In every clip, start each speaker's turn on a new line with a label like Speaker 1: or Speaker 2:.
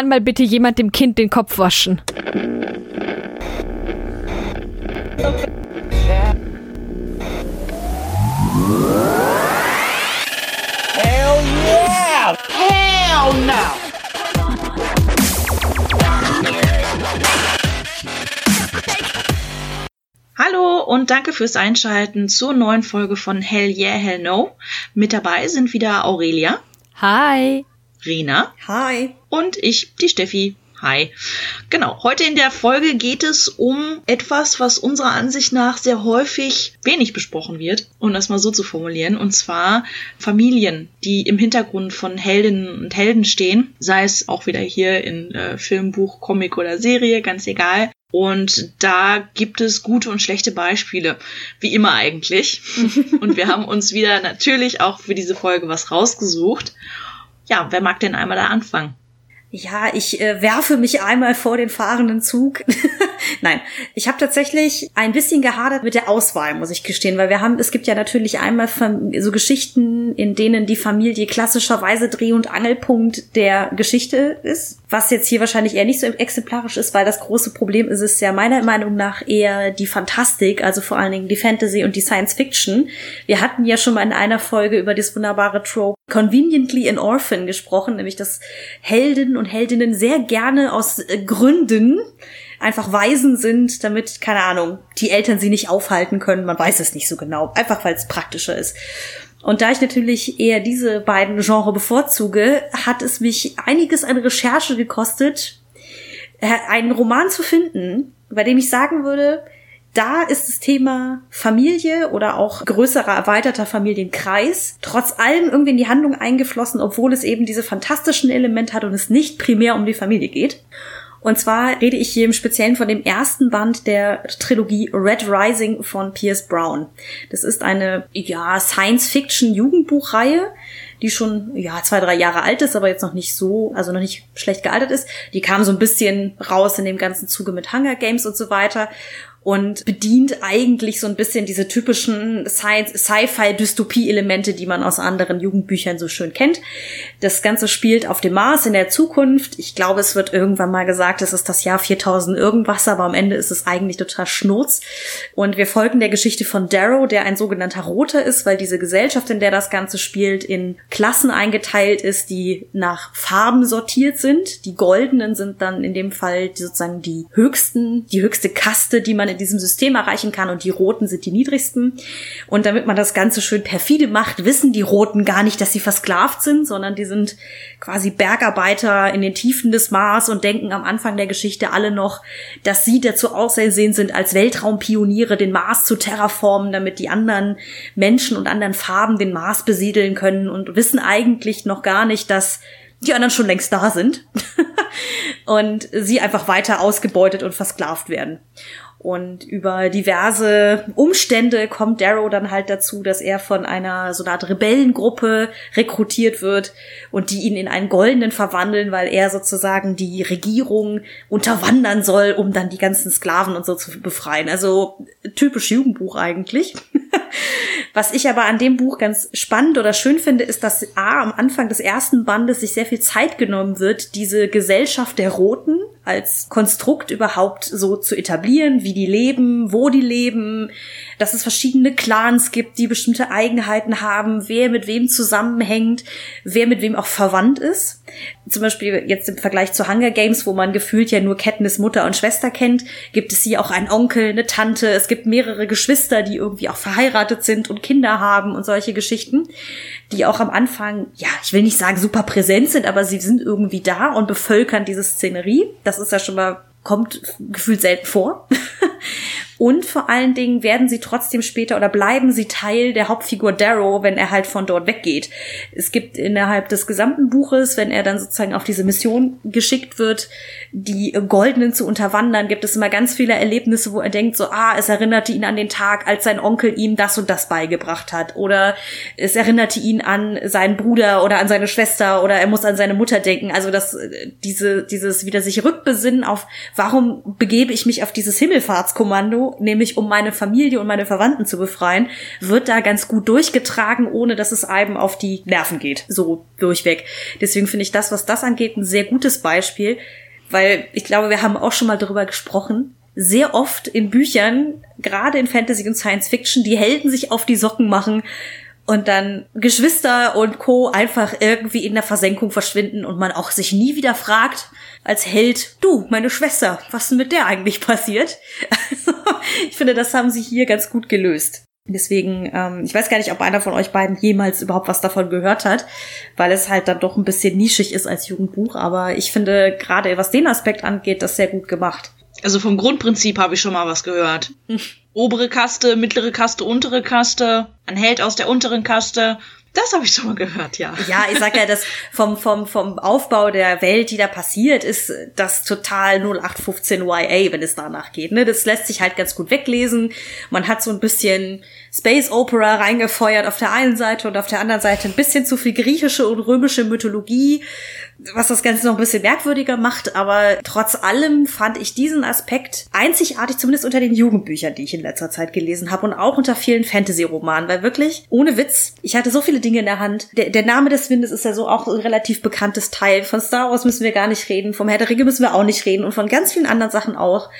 Speaker 1: Kann mal bitte jemand dem Kind den Kopf waschen?
Speaker 2: Hell yeah! Hell no!
Speaker 3: Hallo und danke fürs Einschalten zur neuen Folge von Hell Yeah, Hell No. Mit dabei sind wieder Aurelia,
Speaker 1: Hi.
Speaker 3: Rena
Speaker 4: Hi.
Speaker 3: und ich, die Steffi. Hi. Genau, heute in der Folge geht es um etwas, was unserer Ansicht nach sehr häufig wenig besprochen wird, um das mal so zu formulieren, und zwar Familien, die im Hintergrund von Heldinnen und Helden stehen, sei es auch wieder hier in äh, Film, Buch, Comic oder Serie, ganz egal. Und da gibt es gute und schlechte Beispiele, wie immer eigentlich. und wir haben uns wieder natürlich auch für diese Folge was rausgesucht. Ja, wer mag denn einmal da anfangen?
Speaker 4: Ja, ich äh, werfe mich einmal vor den fahrenden Zug. Nein, ich habe tatsächlich ein bisschen gehadert mit der Auswahl, muss ich gestehen, weil wir haben, es gibt ja natürlich einmal so Geschichten, in denen die Familie klassischerweise Dreh- und Angelpunkt der Geschichte ist, was jetzt hier wahrscheinlich eher nicht so exemplarisch ist, weil das große Problem ist es ja meiner Meinung nach eher die Fantastik, also vor allen Dingen die Fantasy und die Science Fiction. Wir hatten ja schon mal in einer Folge über das wunderbare Trope Conveniently an Orphan gesprochen, nämlich dass Helden und Heldinnen sehr gerne aus äh, Gründen einfach Waisen sind, damit, keine Ahnung, die Eltern sie nicht aufhalten können. Man weiß es nicht so genau. Einfach weil es praktischer ist. Und da ich natürlich eher diese beiden Genre bevorzuge, hat es mich einiges an Recherche gekostet, äh, einen Roman zu finden, bei dem ich sagen würde, da ist das Thema Familie oder auch größerer erweiterter Familienkreis trotz allem irgendwie in die Handlung eingeflossen, obwohl es eben diese fantastischen Elemente hat und es nicht primär um die Familie geht. Und zwar rede ich hier im Speziellen von dem ersten Band der Trilogie Red Rising von Pierce Brown. Das ist eine, ja, Science-Fiction-Jugendbuchreihe, die schon, ja, zwei, drei Jahre alt ist, aber jetzt noch nicht so, also noch nicht schlecht gealtert ist. Die kam so ein bisschen raus in dem ganzen Zuge mit Hunger Games und so weiter und bedient eigentlich so ein bisschen diese typischen Sci-Fi-Dystopie-Elemente, die man aus anderen Jugendbüchern so schön kennt. Das Ganze spielt auf dem Mars in der Zukunft. Ich glaube, es wird irgendwann mal gesagt, es ist das Jahr 4000 irgendwas, aber am Ende ist es eigentlich total schnurz. Und wir folgen der Geschichte von Darrow, der ein sogenannter Roter ist, weil diese Gesellschaft, in der das Ganze spielt, in Klassen eingeteilt ist, die nach Farben sortiert sind. Die goldenen sind dann in dem Fall sozusagen die höchsten, die höchste Kaste, die man in diesem System erreichen kann und die Roten sind die niedrigsten. Und damit man das Ganze schön perfide macht, wissen die Roten gar nicht, dass sie versklavt sind, sondern die sind quasi Bergarbeiter in den Tiefen des Mars und denken am Anfang der Geschichte alle noch, dass sie dazu ausersehen sind, als Weltraumpioniere den Mars zu terraformen, damit die anderen Menschen und anderen Farben den Mars besiedeln können und wissen eigentlich noch gar nicht, dass die anderen schon längst da sind und sie einfach weiter ausgebeutet und versklavt werden. Und über diverse Umstände kommt Darrow dann halt dazu, dass er von einer so einer Art Rebellengruppe rekrutiert wird und die ihn in einen Goldenen verwandeln, weil er sozusagen die Regierung unterwandern soll, um dann die ganzen Sklaven und so zu befreien. Also typisch Jugendbuch eigentlich. Was ich aber an dem Buch ganz spannend oder schön finde, ist, dass A, am Anfang des ersten Bandes sich sehr viel Zeit genommen wird, diese Gesellschaft der Roten als Konstrukt überhaupt so zu etablieren, wie die leben, wo die leben, dass es verschiedene Clans gibt, die bestimmte Eigenheiten haben, wer mit wem zusammenhängt, wer mit wem auch verwandt ist. Zum Beispiel jetzt im Vergleich zu Hunger Games, wo man gefühlt ja nur Katniss Mutter und Schwester kennt, gibt es hier auch einen Onkel, eine Tante, es gibt mehrere Geschwister, die irgendwie auch verheiratet sind und Kinder haben und solche Geschichten, die auch am Anfang, ja, ich will nicht sagen super präsent sind, aber sie sind irgendwie da und bevölkern diese Szenerie. Das ist ja schon mal kommt gefühlt selten vor. Und vor allen Dingen werden sie trotzdem später oder bleiben sie Teil der Hauptfigur Darrow, wenn er halt von dort weggeht. Es gibt innerhalb des gesamten Buches, wenn er dann sozusagen auf diese Mission geschickt wird, die Goldenen zu unterwandern, gibt es immer ganz viele Erlebnisse, wo er denkt so, ah, es erinnerte ihn an den Tag, als sein Onkel ihm das und das beigebracht hat. Oder es erinnerte ihn an seinen Bruder oder an seine Schwester oder er muss an seine Mutter denken. Also das, diese, dieses wieder sich rückbesinnen auf, warum begebe ich mich auf dieses Himmelfahrtskommando Nämlich um meine Familie und meine Verwandten zu befreien, wird da ganz gut durchgetragen, ohne dass es einem auf die Nerven geht. So durchweg. Deswegen finde ich das, was das angeht, ein sehr gutes Beispiel, weil ich glaube, wir haben auch schon mal darüber gesprochen. Sehr oft in Büchern, gerade in Fantasy und Science Fiction, die Helden sich auf die Socken machen und dann Geschwister und Co. einfach irgendwie in der Versenkung verschwinden und man auch sich nie wieder fragt als Held, du, meine Schwester, was ist mit der eigentlich passiert? Also, ich finde, das haben sie hier ganz gut gelöst. Deswegen, ähm, ich weiß gar nicht, ob einer von euch beiden jemals überhaupt was davon gehört hat, weil es halt dann doch ein bisschen nischig ist als Jugendbuch. Aber ich finde, gerade was den Aspekt angeht, das sehr gut gemacht.
Speaker 3: Also vom Grundprinzip habe ich schon mal was gehört. Obere Kaste, mittlere Kaste, untere Kaste, ein Held aus der unteren Kaste. Das habe ich schon mal gehört, ja.
Speaker 4: Ja, ich sag ja, das vom, vom, vom Aufbau der Welt, die da passiert, ist das total 0815 YA, wenn es danach geht. Ne? Das lässt sich halt ganz gut weglesen. Man hat so ein bisschen Space Opera reingefeuert auf der einen Seite und auf der anderen Seite ein bisschen zu viel griechische und römische Mythologie, was das Ganze noch ein bisschen merkwürdiger macht. Aber trotz allem fand ich diesen Aspekt einzigartig, zumindest unter den Jugendbüchern, die ich in letzter Zeit gelesen habe und auch unter vielen Fantasy-Romanen, weil wirklich, ohne Witz, ich hatte so viele Dinge in der Hand. Der, der Name des Windes ist ja so auch ein relativ bekanntes Teil. Von Star Wars müssen wir gar nicht reden, vom Herr der Ringe müssen wir auch nicht reden und von ganz vielen anderen Sachen auch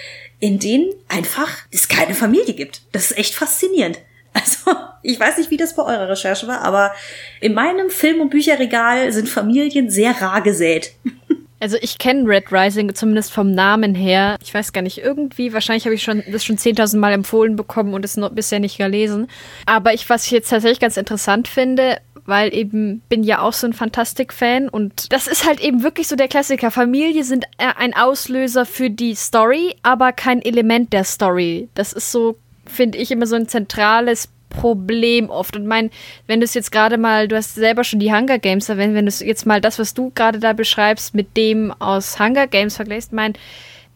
Speaker 4: in denen einfach es keine Familie gibt. Das ist echt faszinierend. Also, ich weiß nicht, wie das bei eurer Recherche war, aber in meinem Film- und Bücherregal sind Familien sehr rar gesät.
Speaker 1: Also ich kenne Red Rising zumindest vom Namen her. Ich weiß gar nicht, irgendwie, wahrscheinlich habe ich schon das schon 10.000 Mal empfohlen bekommen und es noch bisher nicht gelesen. Aber ich, was ich jetzt tatsächlich ganz interessant finde, weil eben bin ja auch so ein Fantastik-Fan und das ist halt eben wirklich so der Klassiker. Familie sind ein Auslöser für die Story, aber kein Element der Story. Das ist so finde ich, immer so ein zentrales Problem oft. Und mein, wenn du es jetzt gerade mal, du hast selber schon die Hunger Games erwähnt, wenn du es jetzt mal das, was du gerade da beschreibst, mit dem aus Hunger Games vergleichst, mein,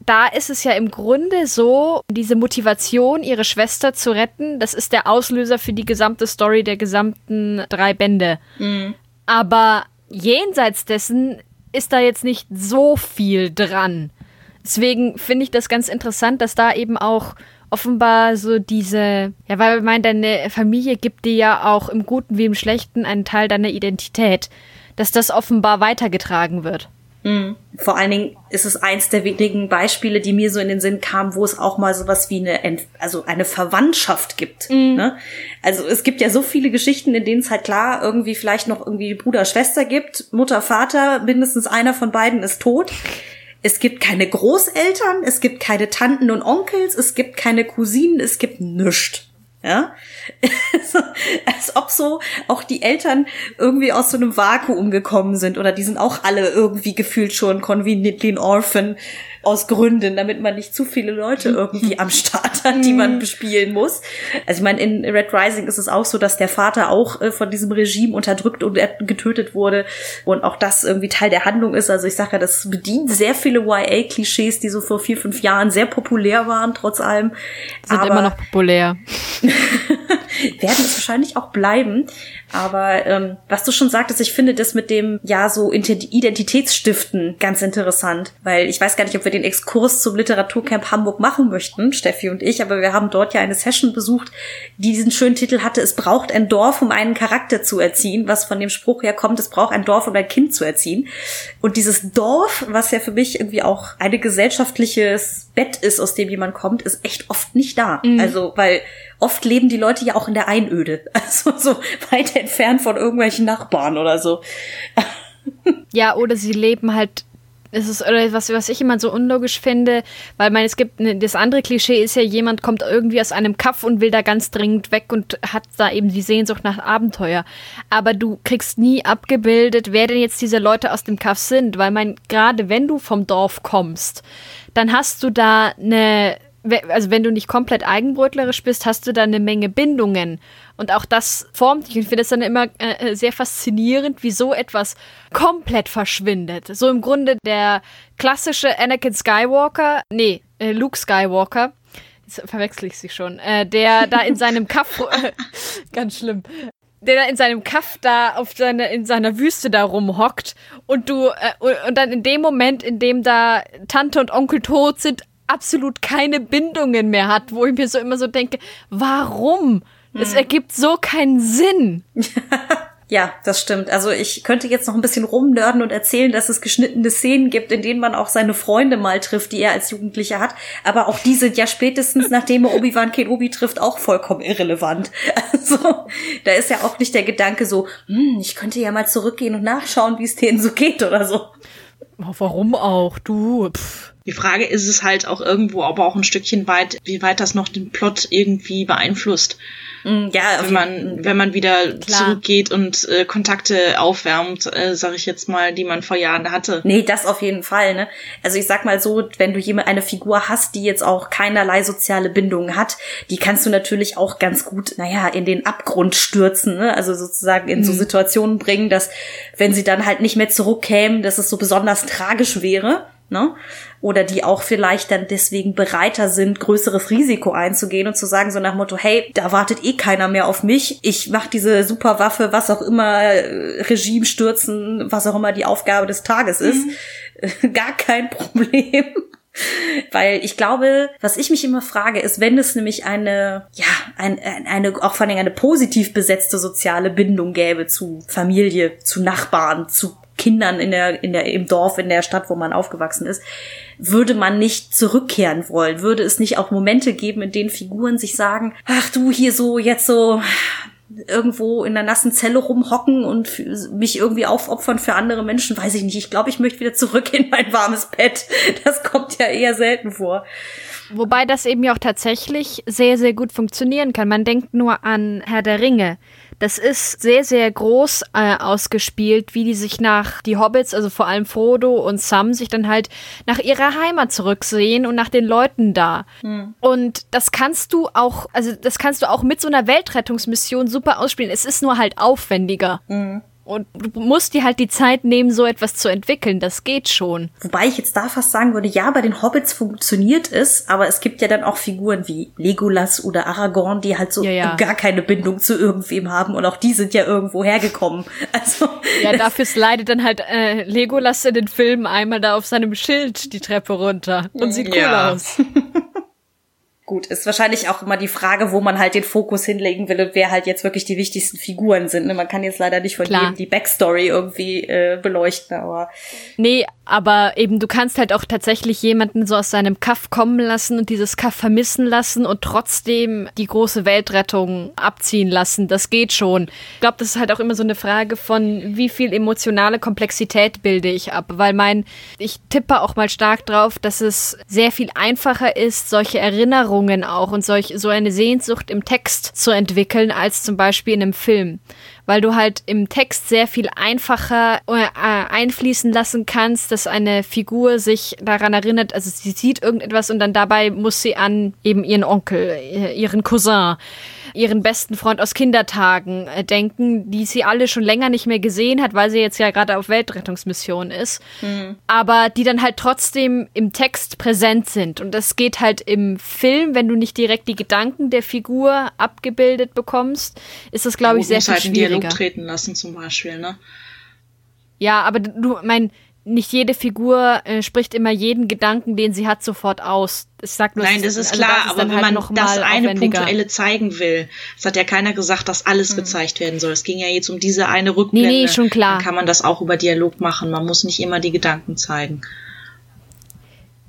Speaker 1: da ist es ja im Grunde so, diese Motivation, ihre Schwester zu retten, das ist der Auslöser für die gesamte Story der gesamten drei Bände. Mhm. Aber jenseits dessen ist da jetzt nicht so viel dran. Deswegen finde ich das ganz interessant, dass da eben auch offenbar so diese, ja, weil ich meine, deine Familie gibt dir ja auch im Guten wie im Schlechten einen Teil deiner Identität, dass das offenbar weitergetragen wird.
Speaker 4: Mhm. Vor allen Dingen ist es eins der wenigen Beispiele, die mir so in den Sinn kamen, wo es auch mal sowas wie eine, Ent also eine Verwandtschaft gibt. Mhm. Ne? Also es gibt ja so viele Geschichten, in denen es halt klar irgendwie vielleicht noch irgendwie Bruder, Schwester gibt, Mutter, Vater, mindestens einer von beiden ist tot. Es gibt keine Großeltern, es gibt keine Tanten und Onkels, es gibt keine Cousinen, es gibt nichts. Ja, als ob so auch die Eltern irgendwie aus so einem Vakuum gekommen sind oder die sind auch alle irgendwie gefühlt schon conveniently an orphan aus Gründen, damit man nicht zu viele Leute irgendwie am Start hat, die man mhm. bespielen muss. Also ich meine, in Red Rising ist es auch so, dass der Vater auch äh, von diesem Regime unterdrückt und getötet wurde und auch das irgendwie Teil der Handlung ist. Also ich sage ja, das bedient sehr viele YA-Klischees, die so vor vier, fünf Jahren sehr populär waren, trotz allem.
Speaker 1: Sind Aber immer noch populär.
Speaker 4: werden es wahrscheinlich auch bleiben. Aber ähm, was du schon sagtest, ich finde das mit dem, ja, so Identitätsstiften ganz interessant. Weil ich weiß gar nicht, ob wir den Exkurs zum Literaturcamp Hamburg machen möchten, Steffi und ich, aber wir haben dort ja eine Session besucht, die diesen schönen Titel hatte, es braucht ein Dorf, um einen Charakter zu erziehen, was von dem Spruch her kommt, es braucht ein Dorf, um ein Kind zu erziehen. Und dieses Dorf, was ja für mich irgendwie auch ein gesellschaftliches Bett ist, aus dem jemand kommt, ist echt oft nicht da. Mhm. Also, weil oft leben die Leute ja auch in der Einöde. Also so weit entfernt von irgendwelchen Nachbarn oder so.
Speaker 1: Ja, oder sie leben halt es ist oder was, was ich immer so unlogisch finde, weil man es gibt ne, das andere Klischee ist ja jemand kommt irgendwie aus einem Kaff und will da ganz dringend weg und hat da eben die Sehnsucht nach Abenteuer, aber du kriegst nie abgebildet, wer denn jetzt diese Leute aus dem Kaff sind, weil man gerade wenn du vom Dorf kommst, dann hast du da eine also wenn du nicht komplett eigenbrötlerisch bist, hast du da eine Menge Bindungen. Und auch das formt dich. Ich finde es dann immer äh, äh, sehr faszinierend, wie so etwas komplett verschwindet. So im Grunde der klassische Anakin Skywalker, nee, äh, Luke Skywalker, jetzt verwechsel ich sie schon, äh, der da in seinem Kaff, ganz schlimm, der da in seinem Kaff da auf seine, in seiner Wüste da rumhockt und du, äh, und dann in dem Moment, in dem da Tante und Onkel tot sind, absolut keine Bindungen mehr hat, wo ich mir so immer so denke, warum? Es
Speaker 4: Hm.
Speaker 1: ergibt so keinen Sinn.
Speaker 4: Ja, das stimmt. Also ich könnte jetzt noch ein bisschen rumnörden und erzählen, dass es geschnittene Szenen gibt, in denen man auch seine Freunde mal trifft, die er als Jugendlicher hat. Aber auch die sind ja spätestens, nachdem er Obi-Wan Kenobi trifft, auch vollkommen irrelevant. Also da ist ja auch nicht der Gedanke so, hm, ich könnte ja mal zurückgehen und nachschauen, wie es denen so geht oder so.
Speaker 1: Warum auch? Du. Pff.
Speaker 3: Die Frage ist es halt auch irgendwo, aber auch ein Stückchen weit, wie weit das noch den Plot irgendwie beeinflusst.
Speaker 4: Hm, Ja,
Speaker 3: Wenn man, wenn man wieder
Speaker 1: Klar.
Speaker 3: zurückgeht und äh, Kontakte aufwärmt, äh, sage ich jetzt mal, die man vor Jahren hatte.
Speaker 4: Nee, das auf jeden Fall, ne? Also ich sag mal so, wenn du jemand eine Figur hast, die jetzt auch keinerlei soziale Bindungen hat, die kannst du natürlich auch ganz gut, naja, in den Abgrund stürzen, ne? Also sozusagen in so Situationen bringen, dass wenn sie dann halt nicht mehr zurückkämen, dass es so besonders tragisch wäre. Ne? Oder die auch vielleicht dann deswegen bereiter sind, größeres Risiko einzugehen und zu sagen, so nach Motto, hey, da wartet eh keiner mehr auf mich. Ich mach diese Superwaffe, was auch immer, äh, Regime stürzen, was auch immer die Aufgabe des Tages ist. Gar kein Problem. Weil ich glaube, was ich mich immer frage, ist, wenn es nämlich eine, ja, ein, ein, eine, auch vor allem eine positiv besetzte soziale Bindung gäbe zu Familie, zu Nachbarn, zu Kindern in der, in der, im Dorf, in der Stadt, wo man aufgewachsen ist, würde man nicht zurückkehren wollen? Würde es nicht auch Momente geben, in denen Figuren sich sagen, ach du, hier so, jetzt so, irgendwo in der nassen Zelle rumhocken und mich irgendwie aufopfern für andere Menschen, weiß ich nicht. Ich glaube, ich möchte wieder zurück in mein warmes Bett. Das kommt ja eher selten vor.
Speaker 1: Wobei das eben ja auch tatsächlich sehr, sehr gut funktionieren kann. Man denkt nur an Herr der Ringe. Das ist sehr, sehr groß äh, ausgespielt, wie die sich nach die Hobbits, also vor allem Frodo und Sam, sich dann halt nach ihrer Heimat zurücksehen und nach den Leuten da. Und das kannst du auch, also das kannst du auch mit so einer Weltrettungsmission super ausspielen. Es ist nur halt aufwendiger. Und du musst dir halt die Zeit nehmen, so etwas zu entwickeln. Das geht schon.
Speaker 4: Wobei ich jetzt da fast sagen würde, ja, bei den Hobbits funktioniert es, aber es gibt ja dann auch Figuren wie Legolas oder Aragorn, die halt so
Speaker 1: Ja, ja.
Speaker 4: gar keine Bindung zu irgendwem haben und auch die sind ja irgendwo hergekommen. Also
Speaker 1: Ja, dafür slidet dann halt äh, Legolas in den Filmen einmal da auf seinem Schild die Treppe runter und sieht cool
Speaker 3: Ja.
Speaker 1: aus.
Speaker 4: Gut, ist wahrscheinlich auch immer die Frage, wo man halt den Fokus hinlegen will und wer halt jetzt wirklich die wichtigsten Figuren sind. ne? Man kann jetzt leider nicht von
Speaker 1: Klar.
Speaker 4: jedem die Backstory irgendwie äh, beleuchten, aber
Speaker 1: Nee, aber eben du kannst halt auch tatsächlich jemanden so aus seinem Kaff kommen lassen und dieses Kaff vermissen lassen und trotzdem die große Weltrettung abziehen lassen. Das geht schon. Ich glaube, das ist halt auch immer so eine Frage von, wie viel emotionale Komplexität bilde ich ab. Weil mein, ich tippe auch mal stark drauf, dass es sehr viel einfacher ist, solche Erinnerungen auch und solch, so eine Sehnsucht im Text zu entwickeln, als zum Beispiel in einem Film. Weil du halt im Text sehr viel einfacher äh, einfließen lassen kannst, dass eine Figur sich daran erinnert, also sie sieht irgendetwas und dann dabei muss sie an eben ihren Onkel, äh, ihren Cousin, ihren besten Freund aus Kindertagen äh, denken, die sie alle schon länger nicht mehr gesehen hat, weil sie jetzt ja gerade auf Weltrettungsmission ist, aber die dann halt trotzdem im Text präsent sind und das geht halt im Film, wenn du nicht direkt die Gedanken der Figur abgebildet bekommst, ist das glaube ich sehr viel
Speaker 3: halt einen Dialog
Speaker 1: schwieriger.
Speaker 3: treten lassen zum Beispiel, ne?
Speaker 1: Ja, aber du, mein, nicht jede Figur äh, spricht immer jeden Gedanken, den sie hat, sofort aus. Ich sag nur,
Speaker 3: Nein, das ist
Speaker 1: also
Speaker 3: klar,
Speaker 1: ist
Speaker 3: aber wenn
Speaker 1: halt
Speaker 3: man
Speaker 1: noch
Speaker 3: das eine punktuelle zeigen will, es hat ja keiner gesagt, dass alles
Speaker 1: Hm.
Speaker 3: gezeigt werden soll. Es ging ja jetzt um diese eine Rückblende.
Speaker 1: Nee, nee, schon klar.
Speaker 3: Dann kann man das auch über Dialog machen. Man muss nicht immer die Gedanken zeigen.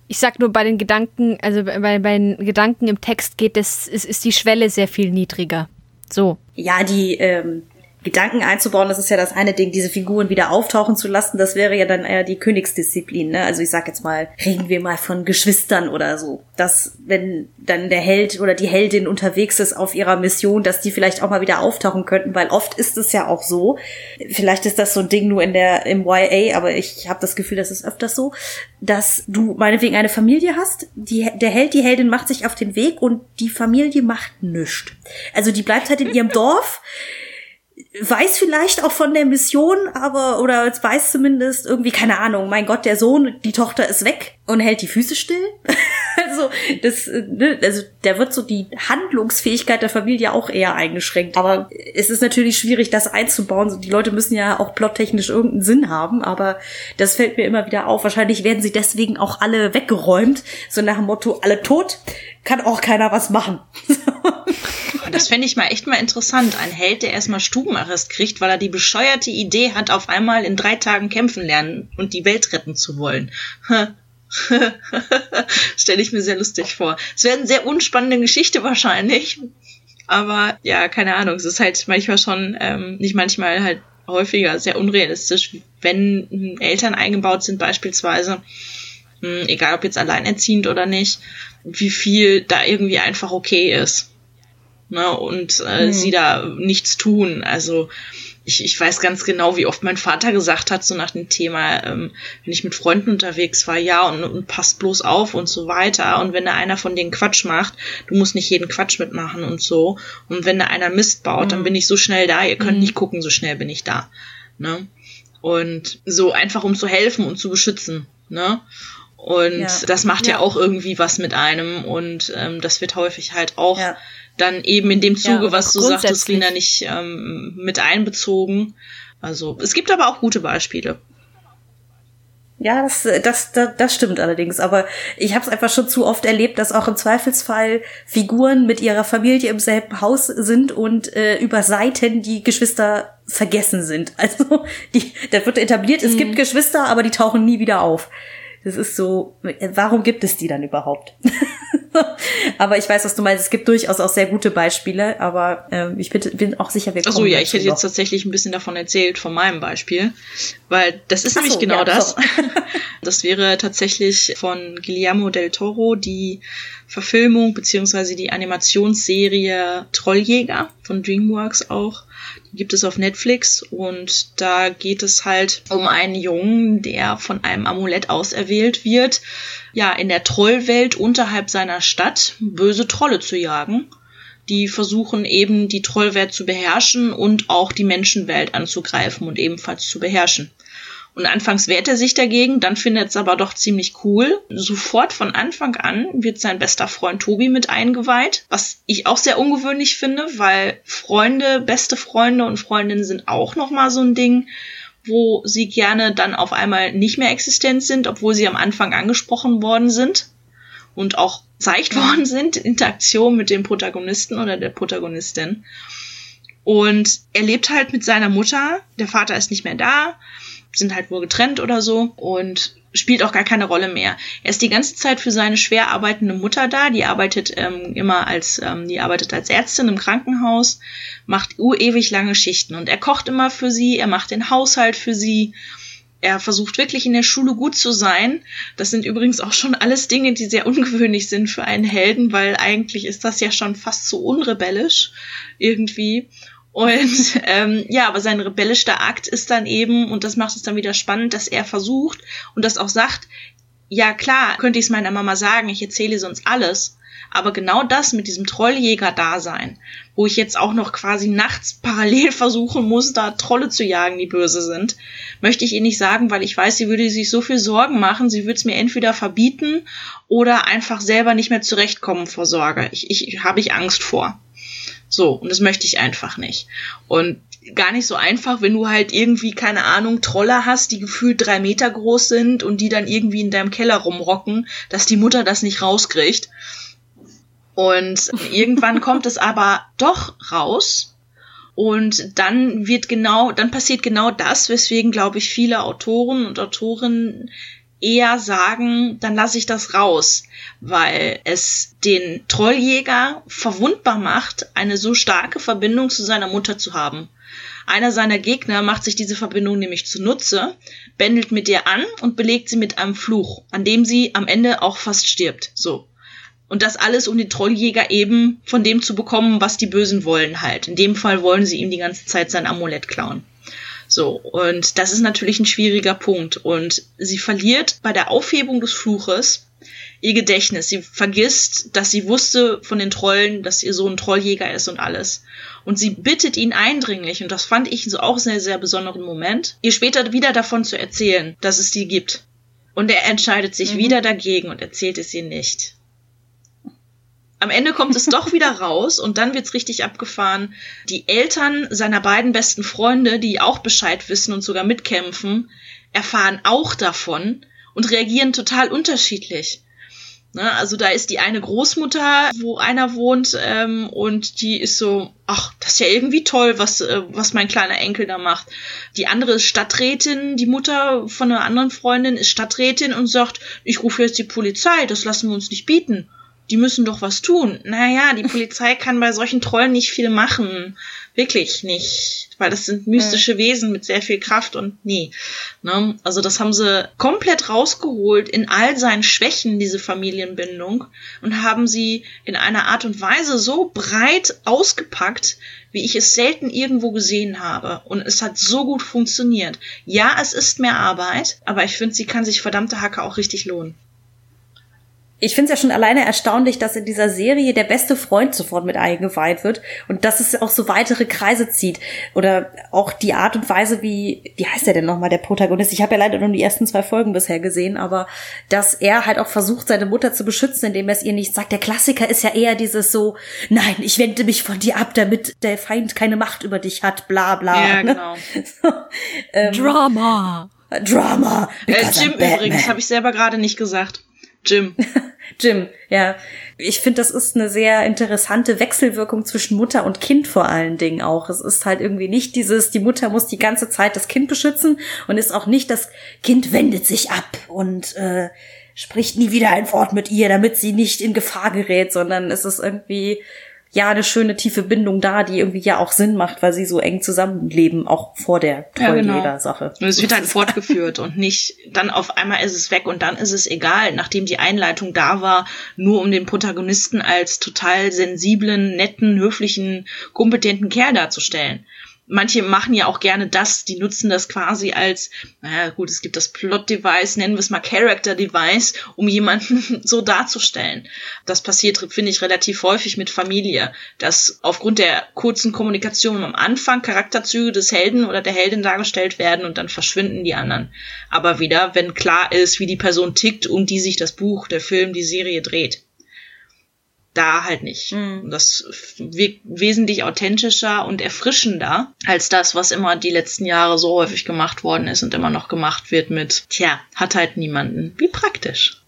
Speaker 1: Ich sag nur, bei den Gedanken, also bei, bei den Gedanken im Text geht es, ist, ist die Schwelle sehr viel niedriger. So.
Speaker 4: ja, die ähm, Gedanken einzubauen, das ist ja das eine Ding, diese Figuren wieder auftauchen zu lassen, das wäre ja dann eher die Königsdisziplin, ne? Also ich sag jetzt mal, reden wir mal von Geschwistern oder so. Dass, wenn dann der Held oder die Heldin unterwegs ist auf ihrer Mission, dass die vielleicht auch mal wieder auftauchen könnten, weil oft ist es ja auch so. Vielleicht ist das so ein Ding nur in der, im YA, aber ich habe das Gefühl, das ist öfters so, dass du meinetwegen eine Familie hast, die, der Held, die Heldin macht sich auf den Weg und die Familie macht nichts. Also die bleibt halt in ihrem Dorf, weiß vielleicht auch von der Mission, aber oder weiß zumindest irgendwie keine Ahnung. Mein Gott, der Sohn, die Tochter ist weg und hält die Füße still. Also, das, ne, also, da wird so die Handlungsfähigkeit der Familie auch eher eingeschränkt. Aber es ist natürlich schwierig, das einzubauen. Die Leute müssen ja auch plottechnisch irgendeinen Sinn haben, aber das fällt mir immer wieder auf. Wahrscheinlich werden sie deswegen auch alle weggeräumt. So nach dem Motto, alle tot, kann auch keiner was machen.
Speaker 3: Das fände ich mal echt mal interessant. Ein Held, der erstmal Stubenarrest kriegt, weil er die bescheuerte Idee hat, auf einmal in drei Tagen kämpfen lernen und die Welt retten zu wollen. Stelle ich mir sehr lustig vor. Es wäre eine sehr unspannende Geschichte wahrscheinlich. Aber ja, keine Ahnung. Es ist halt manchmal schon, ähm, nicht manchmal halt häufiger sehr unrealistisch, wenn Eltern eingebaut sind beispielsweise, hm, egal ob jetzt alleinerziehend oder nicht, wie viel da irgendwie einfach okay ist. Ne? Und äh, mhm. sie da nichts tun. Also ich, ich weiß ganz genau, wie oft mein Vater gesagt hat, so nach dem Thema, ähm, wenn ich mit Freunden unterwegs war, ja, und, und passt bloß auf und so weiter. Und wenn da einer von denen Quatsch macht, du musst nicht jeden Quatsch mitmachen und so. Und wenn da einer Mist baut, mhm. dann bin ich so schnell da, ihr könnt mhm. nicht gucken, so schnell bin ich da. Ne? Und so einfach um zu helfen und zu beschützen. Ne? Und ja. das macht ja. ja. auch irgendwie was mit einem und ähm, das wird häufig halt auch ja. Dann eben in dem Zuge, was du sagtest, Lina, nicht ähm, mit einbezogen. Also es gibt aber auch gute Beispiele.
Speaker 4: Ja, das, das, das, das stimmt allerdings. Aber ich habe es einfach schon zu oft erlebt, dass auch im Zweifelsfall Figuren mit ihrer Familie im selben Haus sind und äh, über Seiten die Geschwister vergessen sind. Also die, da wird etabliert, es mhm. gibt Geschwister, aber die tauchen nie wieder auf. Das ist so, warum gibt es die dann überhaupt? aber ich weiß, was du meinst. Es gibt durchaus auch sehr gute Beispiele, aber äh, ich bin, bin auch sicher, wir
Speaker 3: kommen Achso, ja, ich hätte noch. jetzt tatsächlich ein bisschen davon erzählt, von meinem Beispiel, weil das ist Ach nämlich so, genau ja, das. So. das wäre tatsächlich von Guillermo del Toro die Verfilmung beziehungsweise die Animationsserie Trolljäger von DreamWorks auch gibt es auf Netflix und da geht es halt um einen Jungen, der von einem Amulett auserwählt wird, ja, in der Trollwelt unterhalb seiner Stadt böse Trolle zu jagen. Die versuchen eben die Trollwelt zu beherrschen und auch die Menschenwelt anzugreifen und ebenfalls zu beherrschen. Und anfangs wehrt er sich dagegen, dann findet es aber doch ziemlich cool. Sofort von Anfang an wird sein bester Freund Tobi mit eingeweiht, was ich auch sehr ungewöhnlich finde, weil Freunde, beste Freunde und Freundinnen sind auch nochmal so ein Ding, wo sie gerne dann auf einmal nicht mehr existent sind, obwohl sie am Anfang angesprochen worden sind und auch gezeigt worden sind, Interaktion mit dem Protagonisten oder der Protagonistin. Und er lebt halt mit seiner Mutter, der Vater ist nicht mehr da, sind halt wohl getrennt oder so und spielt auch gar keine Rolle mehr. Er ist die ganze Zeit für seine schwer arbeitende Mutter da, die arbeitet ähm, immer als, ähm, die arbeitet als Ärztin im Krankenhaus, macht ewig lange Schichten und er kocht immer für sie, er macht den Haushalt für sie, er versucht wirklich in der Schule gut zu sein. Das sind übrigens auch schon alles Dinge, die sehr ungewöhnlich sind für einen Helden, weil eigentlich ist das ja schon fast so unrebellisch irgendwie. Und ähm, ja, aber sein rebellischer Akt ist dann eben, und das macht es dann wieder spannend, dass er versucht und das auch sagt, ja klar, könnte ich es meiner Mama sagen, ich erzähle sonst alles. Aber genau das mit diesem Trolljäger-Dasein, wo ich jetzt auch noch quasi nachts parallel versuchen muss, da Trolle zu jagen, die böse sind, möchte ich ihr nicht sagen, weil ich weiß, sie würde sich so viel Sorgen machen, sie würde es mir entweder verbieten oder einfach selber nicht mehr zurechtkommen vor Sorge. Ich, ich habe ich Angst vor. So, und das möchte ich einfach nicht. Und gar nicht so einfach, wenn du halt irgendwie, keine Ahnung, Troller hast, die gefühlt drei Meter groß sind und die dann irgendwie in deinem Keller rumrocken, dass die Mutter das nicht rauskriegt. Und irgendwann kommt es aber doch raus. Und dann wird genau, dann passiert genau das, weswegen, glaube ich, viele Autoren und Autorinnen eher sagen, dann lasse ich das raus, weil es den Trolljäger verwundbar macht, eine so starke Verbindung zu seiner Mutter zu haben. Einer seiner Gegner macht sich diese Verbindung nämlich zunutze, bändelt mit ihr an und belegt sie mit einem Fluch, an dem sie am Ende auch fast stirbt. So. Und das alles, um den Trolljäger eben von dem zu bekommen, was die Bösen wollen halt. In dem Fall wollen sie ihm die ganze Zeit sein Amulett klauen. So, und das ist natürlich ein schwieriger Punkt. Und sie verliert bei der Aufhebung des Fluches ihr Gedächtnis. Sie vergisst, dass sie wusste von den Trollen, dass ihr Sohn Trolljäger ist und alles. Und sie bittet ihn eindringlich, und das fand ich so auch sehr, sehr besonderen Moment, ihr später wieder davon zu erzählen, dass es die gibt. Und er entscheidet sich mhm. wieder dagegen und erzählt es ihr nicht. Am Ende kommt es doch wieder raus und dann wird's richtig abgefahren. Die Eltern seiner beiden besten Freunde, die auch Bescheid wissen und sogar mitkämpfen, erfahren auch davon und reagieren total unterschiedlich. Ne, also da ist die eine Großmutter, wo einer wohnt, ähm, und die ist so, ach, das ist ja irgendwie toll, was, äh, was mein kleiner Enkel da macht. Die andere ist Stadträtin, die Mutter von einer anderen Freundin ist Stadträtin und sagt, ich rufe jetzt die Polizei, das lassen wir uns nicht bieten. Die müssen doch was tun. Naja, die Polizei kann bei solchen Trollen nicht viel machen. Wirklich nicht. Weil das sind mystische Wesen mit sehr viel Kraft und nee. Ne? Also das haben sie komplett rausgeholt in all seinen Schwächen, diese Familienbindung, und haben sie in einer Art und Weise so breit ausgepackt, wie ich es selten irgendwo gesehen habe. Und es hat so gut funktioniert. Ja, es ist mehr Arbeit, aber ich finde, sie kann sich verdammte Hacke auch richtig lohnen.
Speaker 4: Ich finde es ja schon alleine erstaunlich, dass in dieser Serie der beste Freund sofort mit eingeweiht wird und dass es auch so weitere Kreise zieht. Oder auch die Art und Weise, wie, wie heißt der denn nochmal, der Protagonist? Ich habe ja leider nur die ersten zwei Folgen bisher gesehen, aber dass er halt auch versucht, seine Mutter zu beschützen, indem er es ihr nicht sagt. Der Klassiker ist ja eher dieses so, nein, ich wende mich von dir ab, damit der Feind keine Macht über dich hat, bla bla.
Speaker 3: Ja,
Speaker 4: ne?
Speaker 3: genau.
Speaker 4: So, ähm,
Speaker 1: Drama.
Speaker 4: Drama.
Speaker 3: Äh, Jim übrigens, habe ich selber gerade nicht gesagt. Jim.
Speaker 4: Jim, ja. Ich finde, das ist eine sehr interessante Wechselwirkung zwischen Mutter und Kind vor allen Dingen auch. Es ist halt irgendwie nicht dieses, die Mutter muss die ganze Zeit das Kind beschützen und ist auch nicht, das Kind wendet sich ab und äh, spricht nie wieder ein Wort mit ihr, damit sie nicht in Gefahr gerät, sondern es ist irgendwie ja eine schöne tiefe Bindung da, die irgendwie ja auch Sinn macht, weil sie so eng zusammenleben, auch vor der
Speaker 3: Ja, genau. Es wird halt fortgeführt und nicht dann auf einmal ist es weg und dann ist es egal, nachdem die Einleitung da war, nur um den Protagonisten als total sensiblen, netten, höflichen, kompetenten Kerl darzustellen. Manche machen ja auch gerne das, die nutzen das quasi als, naja gut, es gibt das Plot-Device, nennen wir es mal Character-Device, um jemanden so darzustellen. Das passiert, finde ich, relativ häufig mit Familie, dass aufgrund der kurzen Kommunikation am Anfang Charakterzüge des Helden oder der Heldin dargestellt werden und dann verschwinden die anderen. Aber wieder, wenn klar ist, wie die Person tickt und die sich das Buch, der Film, die Serie dreht da halt nicht. Und Das wirkt wesentlich authentischer und erfrischender als das, was immer die letzten Jahre so häufig gemacht worden ist und immer noch gemacht wird mit, tja, hat halt niemanden. Wie praktisch.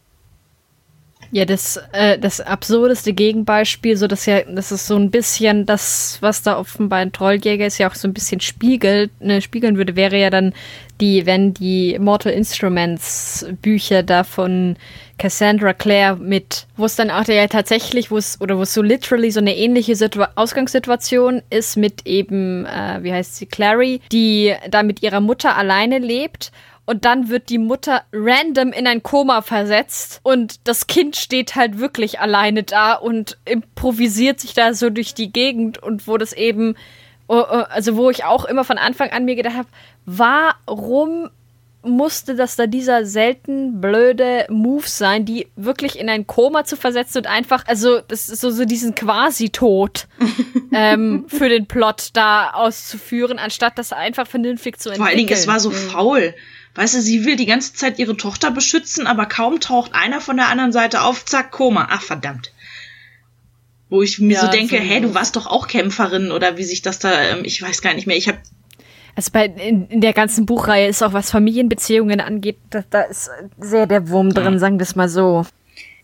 Speaker 1: Ja, das, äh, das absurdeste Gegenbeispiel, so dass ja, das ist so ein bisschen das, was da offenbar ein Trolljäger ist, ja auch so ein bisschen spiegelt, ne, spiegeln würde, wäre ja dann die, wenn die Mortal Instruments Bücher da von Cassandra Clare mit, wo es dann auch ja tatsächlich, wo es, oder wo es so literally so eine ähnliche Situa Ausgangssituation ist mit eben, äh, wie heißt sie, Clary, die da mit ihrer Mutter alleine lebt. Und dann wird die Mutter random in ein Koma versetzt. Und das Kind steht halt wirklich alleine da und improvisiert sich da so durch die Gegend. Und wo das eben, oh, oh, also wo ich auch immer von Anfang an mir gedacht habe, warum musste das da dieser selten blöde Move sein, die wirklich in ein Koma zu versetzen und einfach, also das ist so, so diesen Quasi-Tod ähm, für den Plot da auszuführen, anstatt das einfach vernünftig zu entwickeln.
Speaker 3: Vor allen Dingen, es war so faul. Weißt du, sie will die ganze Zeit ihre Tochter beschützen, aber kaum taucht einer von der anderen Seite auf, zack, Koma. Ach, verdammt. Wo ich mir
Speaker 1: Ja,
Speaker 3: so denke,
Speaker 1: so-
Speaker 3: hä, du warst doch auch Kämpferin oder wie sich das da, ähm, ich weiß gar nicht mehr. Ich habe
Speaker 1: Also bei in, in der ganzen Buchreihe ist auch was Familienbeziehungen angeht, da, da ist sehr der Wurm drin, sagen wir es mal so.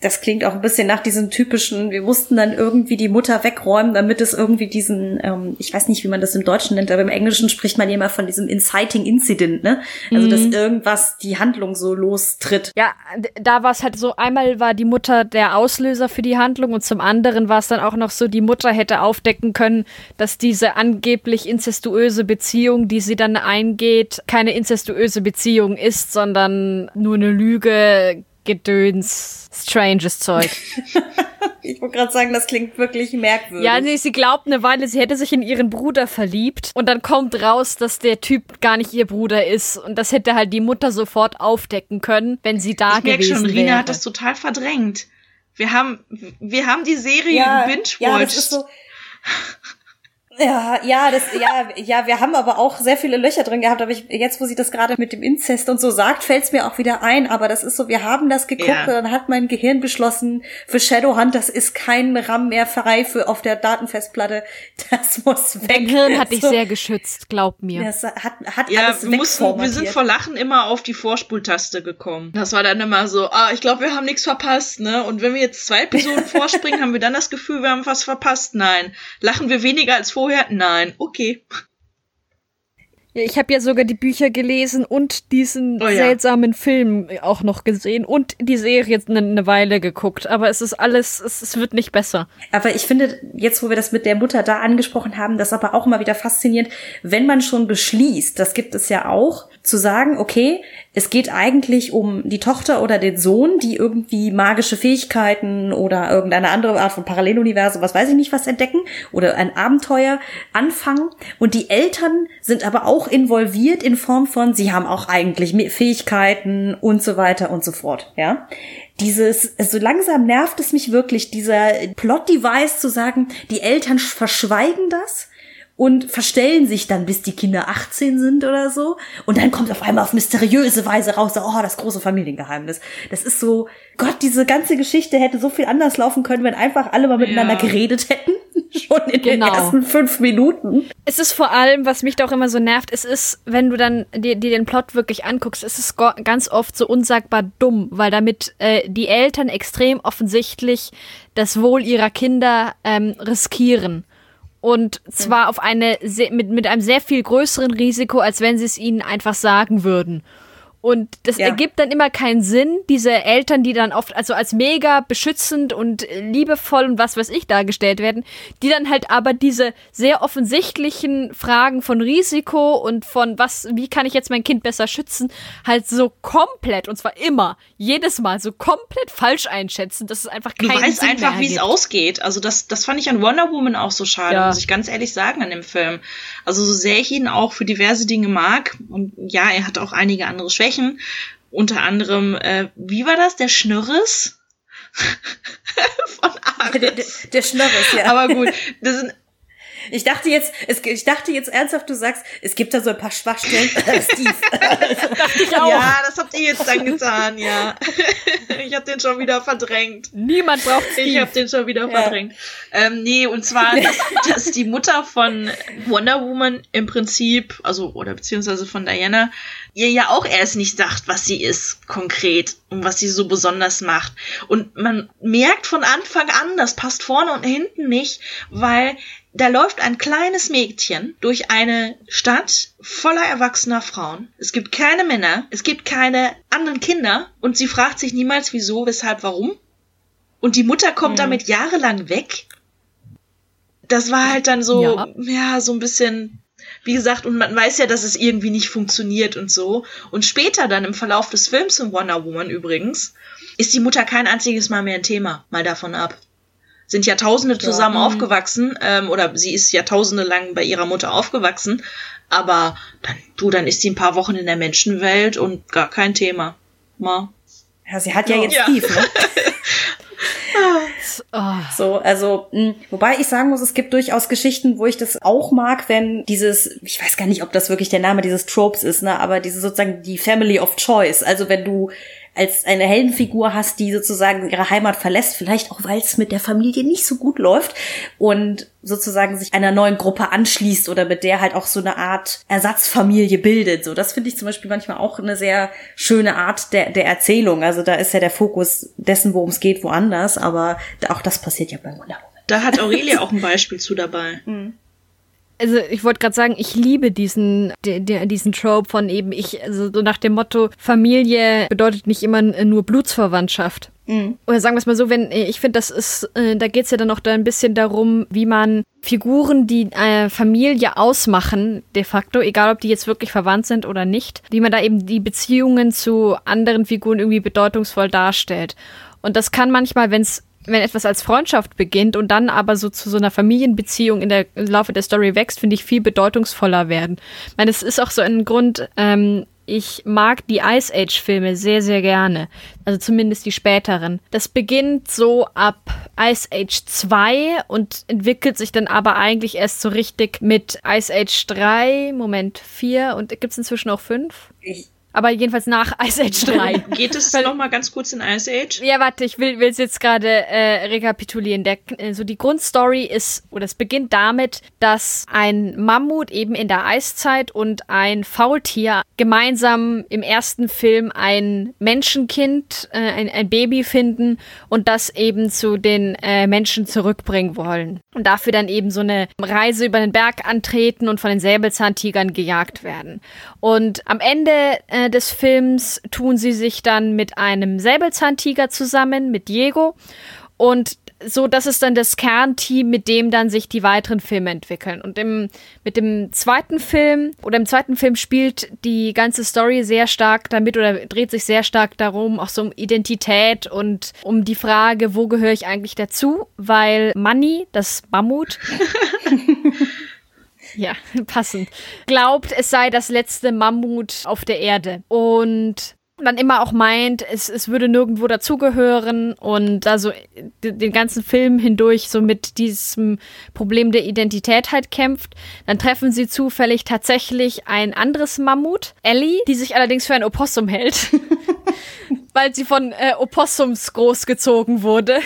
Speaker 4: Das klingt auch ein bisschen nach diesem typischen, wir mussten dann irgendwie die Mutter wegräumen, damit es irgendwie diesen, ähm, ich weiß nicht, wie man das im Deutschen nennt, aber im Englischen spricht man ja immer von diesem inciting incident, ne? Also, dass irgendwas die Handlung so lostritt.
Speaker 1: Ja, da war es halt so, einmal war die Mutter der Auslöser für die Handlung und zum anderen war es dann auch noch so, die Mutter hätte aufdecken können, dass diese angeblich inzestuöse Beziehung, die sie dann eingeht, keine inzestuöse Beziehung ist, sondern nur eine Lüge, Gedöns, stranges Zeug.
Speaker 4: Ich wollte gerade sagen, das klingt wirklich merkwürdig.
Speaker 1: Ja, nee, sie glaubt eine Weile, sie hätte sich in ihren Bruder verliebt und dann kommt raus, dass der Typ gar nicht ihr Bruder ist und das hätte halt die Mutter sofort aufdecken können, wenn sie da
Speaker 3: ich merke
Speaker 1: gewesen
Speaker 3: schon, Rina
Speaker 1: wäre.
Speaker 3: hat das total verdrängt. Wir haben, wir haben die Serie
Speaker 4: ja,
Speaker 3: gebingewatcht.
Speaker 4: ja, das ist so. Ja, ja, das, ja, ja, wir haben aber auch sehr viele Löcher drin gehabt, aber ich, jetzt, wo sie das gerade mit dem Inzest und so sagt, fällt es mir auch wieder ein, aber das ist so, wir haben das geguckt ja. und dann hat mein Gehirn beschlossen, für Shadowhunt, das ist kein RAM mehr frei für auf der Datenfestplatte, das muss weg.
Speaker 1: Dein Hirn hat dich so. sehr geschützt, glaub mir.
Speaker 4: Das hat, hat
Speaker 3: ja, alles wir, mussten, wir sind vor Lachen immer auf die Vorspultaste gekommen. Das war dann immer so, ah, ich glaube, wir haben nichts verpasst, ne? Und wenn wir jetzt zwei Episoden vorspringen, haben wir dann das Gefühl, wir haben was verpasst? Nein. Lachen wir weniger als vorher? Nein. Okay.
Speaker 1: Ja, ich habe ja sogar die Bücher gelesen und diesen oh, ja. seltsamen Film auch noch gesehen und die Serie eine, eine Weile geguckt. Aber es ist alles, es, es, wird nicht besser.
Speaker 4: Aber ich finde, jetzt wo wir das mit der Mutter da angesprochen haben, das aber auch immer wieder faszinierend, wenn man schon beschließt, das gibt es ja auch, zu sagen, okay, es geht eigentlich um die Tochter oder den Sohn, die irgendwie magische Fähigkeiten oder irgendeine andere Art von Paralleluniversum, was weiß ich nicht, was entdecken oder ein Abenteuer anfangen. Und die Eltern sind aber auch involviert in Form von, sie haben auch eigentlich Fähigkeiten und so weiter und so fort, ja dieses, so langsam nervt es mich wirklich, dieser Plot-Device zu sagen, die Eltern verschweigen das und verstellen sich dann, bis die Kinder 18 sind oder so. Und dann kommt auf einmal auf mysteriöse Weise raus, oh, das große Familiengeheimnis. Das ist so, Gott, diese ganze Geschichte hätte so viel anders laufen können, wenn einfach alle mal miteinander ja. geredet hätten. Schon in genau. den ersten fünf Minuten.
Speaker 1: Es ist vor allem, was mich da auch immer so nervt, es ist, wenn du dann dir, dir den Plot wirklich anguckst, es ist ganz oft so unsagbar dumm, weil damit äh, die Eltern extrem offensichtlich das Wohl ihrer Kinder ähm, riskieren und zwar auf eine mit, mit einem sehr viel größeren Risiko, als wenn sie es ihnen einfach sagen würden. Und das ja. ergibt dann immer keinen Sinn, diese Eltern, die dann oft also als mega beschützend und liebevoll und was weiß ich dargestellt werden, die dann halt aber diese sehr offensichtlichen Fragen von Risiko und von was, wie kann ich jetzt mein Kind besser schützen, halt so komplett und zwar immer, jedes Mal so komplett falsch einschätzen, dass es einfach keinen
Speaker 3: Du weißt
Speaker 1: Sinn
Speaker 3: einfach, wie es ausgeht. Also das, das fand ich an Wonder Woman auch so schade, ja. muss ich ganz ehrlich sagen an dem Film. Also so sehr ich ihn auch für diverse Dinge mag und ja, er hat auch einige andere Schwächen Schwächen. Unter anderem, äh, wie war das? Der Schnürres?
Speaker 4: Von Ares. Der, der, der Schnürres, ja.
Speaker 3: Aber gut, das sind
Speaker 4: ich dachte jetzt, es, ich dachte jetzt ernsthaft, du sagst, es gibt da so ein paar Schwachstellen. Steve.
Speaker 3: dachte ich auch. Ja, das habt ihr jetzt dann getan, ja. ich hab den schon wieder verdrängt.
Speaker 1: Niemand braucht Steve.
Speaker 3: Ich hab den schon wieder ja. verdrängt. Ähm, nee, und zwar, dass, dass die Mutter von Wonder Woman im Prinzip, also, oder beziehungsweise von Diana, ihr ja auch erst nicht sagt, was sie ist, konkret und was sie so besonders macht. Und man merkt von Anfang an, das passt vorne und hinten nicht, weil da läuft ein kleines Mädchen durch eine Stadt voller erwachsener Frauen. Es gibt keine Männer, es gibt keine anderen Kinder und sie fragt sich niemals wieso, weshalb, warum. Und die Mutter kommt hm. damit jahrelang weg. Das war halt dann so, ja. ja, so ein bisschen, wie gesagt, und man weiß ja, dass es irgendwie nicht funktioniert und so. Und später dann im Verlauf des Films in Wonder Woman übrigens, ist die Mutter kein einziges Mal mehr ein Thema, mal davon ab sind Jahrtausende zusammen ja. aufgewachsen ähm, oder sie ist Jahrtausende lang bei ihrer Mutter aufgewachsen, aber dann, du, dann ist sie ein paar Wochen in der Menschenwelt und gar kein Thema. Ma.
Speaker 4: Ja, sie hat ja, ja. jetzt Steve, ne? So, also, mh, wobei ich sagen muss, es gibt durchaus Geschichten, wo ich das auch mag, wenn dieses, ich weiß gar nicht, ob das wirklich der Name dieses Tropes ist, ne, aber diese sozusagen die Family of Choice. Also wenn du als eine Heldenfigur hast, die sozusagen ihre Heimat verlässt, vielleicht auch weil es mit der Familie nicht so gut läuft und sozusagen sich einer neuen Gruppe anschließt oder mit der halt auch so eine Art Ersatzfamilie bildet. So, das finde ich zum Beispiel manchmal auch eine sehr schöne Art der, der Erzählung. Also da ist ja der Fokus dessen, worum es geht, woanders, aber auch das passiert ja bei Wonder Woman.
Speaker 3: Da hat Aurelia auch ein Beispiel zu dabei.
Speaker 1: Mhm also ich wollte gerade sagen, ich liebe diesen, diesen Trope von eben ich, also so nach dem Motto, Familie bedeutet nicht immer nur Blutsverwandtschaft. Mhm. Oder sagen wir es mal so, wenn ich finde, das ist, äh, da geht es ja dann noch da ein bisschen darum, wie man Figuren, die äh, Familie ausmachen, de facto, egal ob die jetzt wirklich verwandt sind oder nicht, wie man da eben die Beziehungen zu anderen Figuren irgendwie bedeutungsvoll darstellt. Und das kann manchmal, wenn es wenn etwas als Freundschaft beginnt und dann aber so zu so einer Familienbeziehung in der im Laufe der Story wächst, finde ich viel bedeutungsvoller werden. Ich meine, es ist auch so ein Grund, ähm, ich mag die Ice Age Filme sehr, sehr gerne. Also zumindest die späteren. Das beginnt so ab Ice Age 2 und entwickelt sich dann aber eigentlich erst so richtig mit Ice Age 3, Moment 4 und gibt es inzwischen auch 5?
Speaker 4: Ich,
Speaker 1: Aber jedenfalls nach Ice Age 3.
Speaker 3: Geht es
Speaker 1: Weil-
Speaker 3: noch mal ganz kurz in Ice Age?
Speaker 1: Ja, warte, ich will es jetzt gerade äh, rekapitulieren. Der, äh, so die Grundstory ist, oder es beginnt damit, dass ein Mammut eben in der Eiszeit und ein Faultier gemeinsam im ersten Film ein Menschenkind, äh, ein, ein Baby finden und das eben zu den äh, Menschen zurückbringen wollen. Und dafür dann eben so eine Reise über den Berg antreten und von den Säbelzahntigern gejagt werden. Und am Ende äh, des Films tun sie sich dann mit einem Säbelzahntiger zusammen, mit Diego. Und so, das ist dann das Kernteam, mit dem dann sich die weiteren Filme entwickeln. Und im, mit dem zweiten Film oder im zweiten Film spielt die ganze Story sehr stark damit oder dreht sich sehr stark darum, auch so um Identität und um die Frage, wo gehöre ich eigentlich dazu? Weil Manny, das Mammut, ja, passend. Glaubt, es sei das letzte Mammut auf der Erde. Und dann immer auch meint, es, es würde nirgendwo dazugehören und also den ganzen Film hindurch so mit diesem Problem der Identität halt kämpft. Dann treffen sie zufällig tatsächlich ein anderes Mammut, Ellie, die sich allerdings für ein Opossum hält, weil sie von äh, Opossums großgezogen wurde.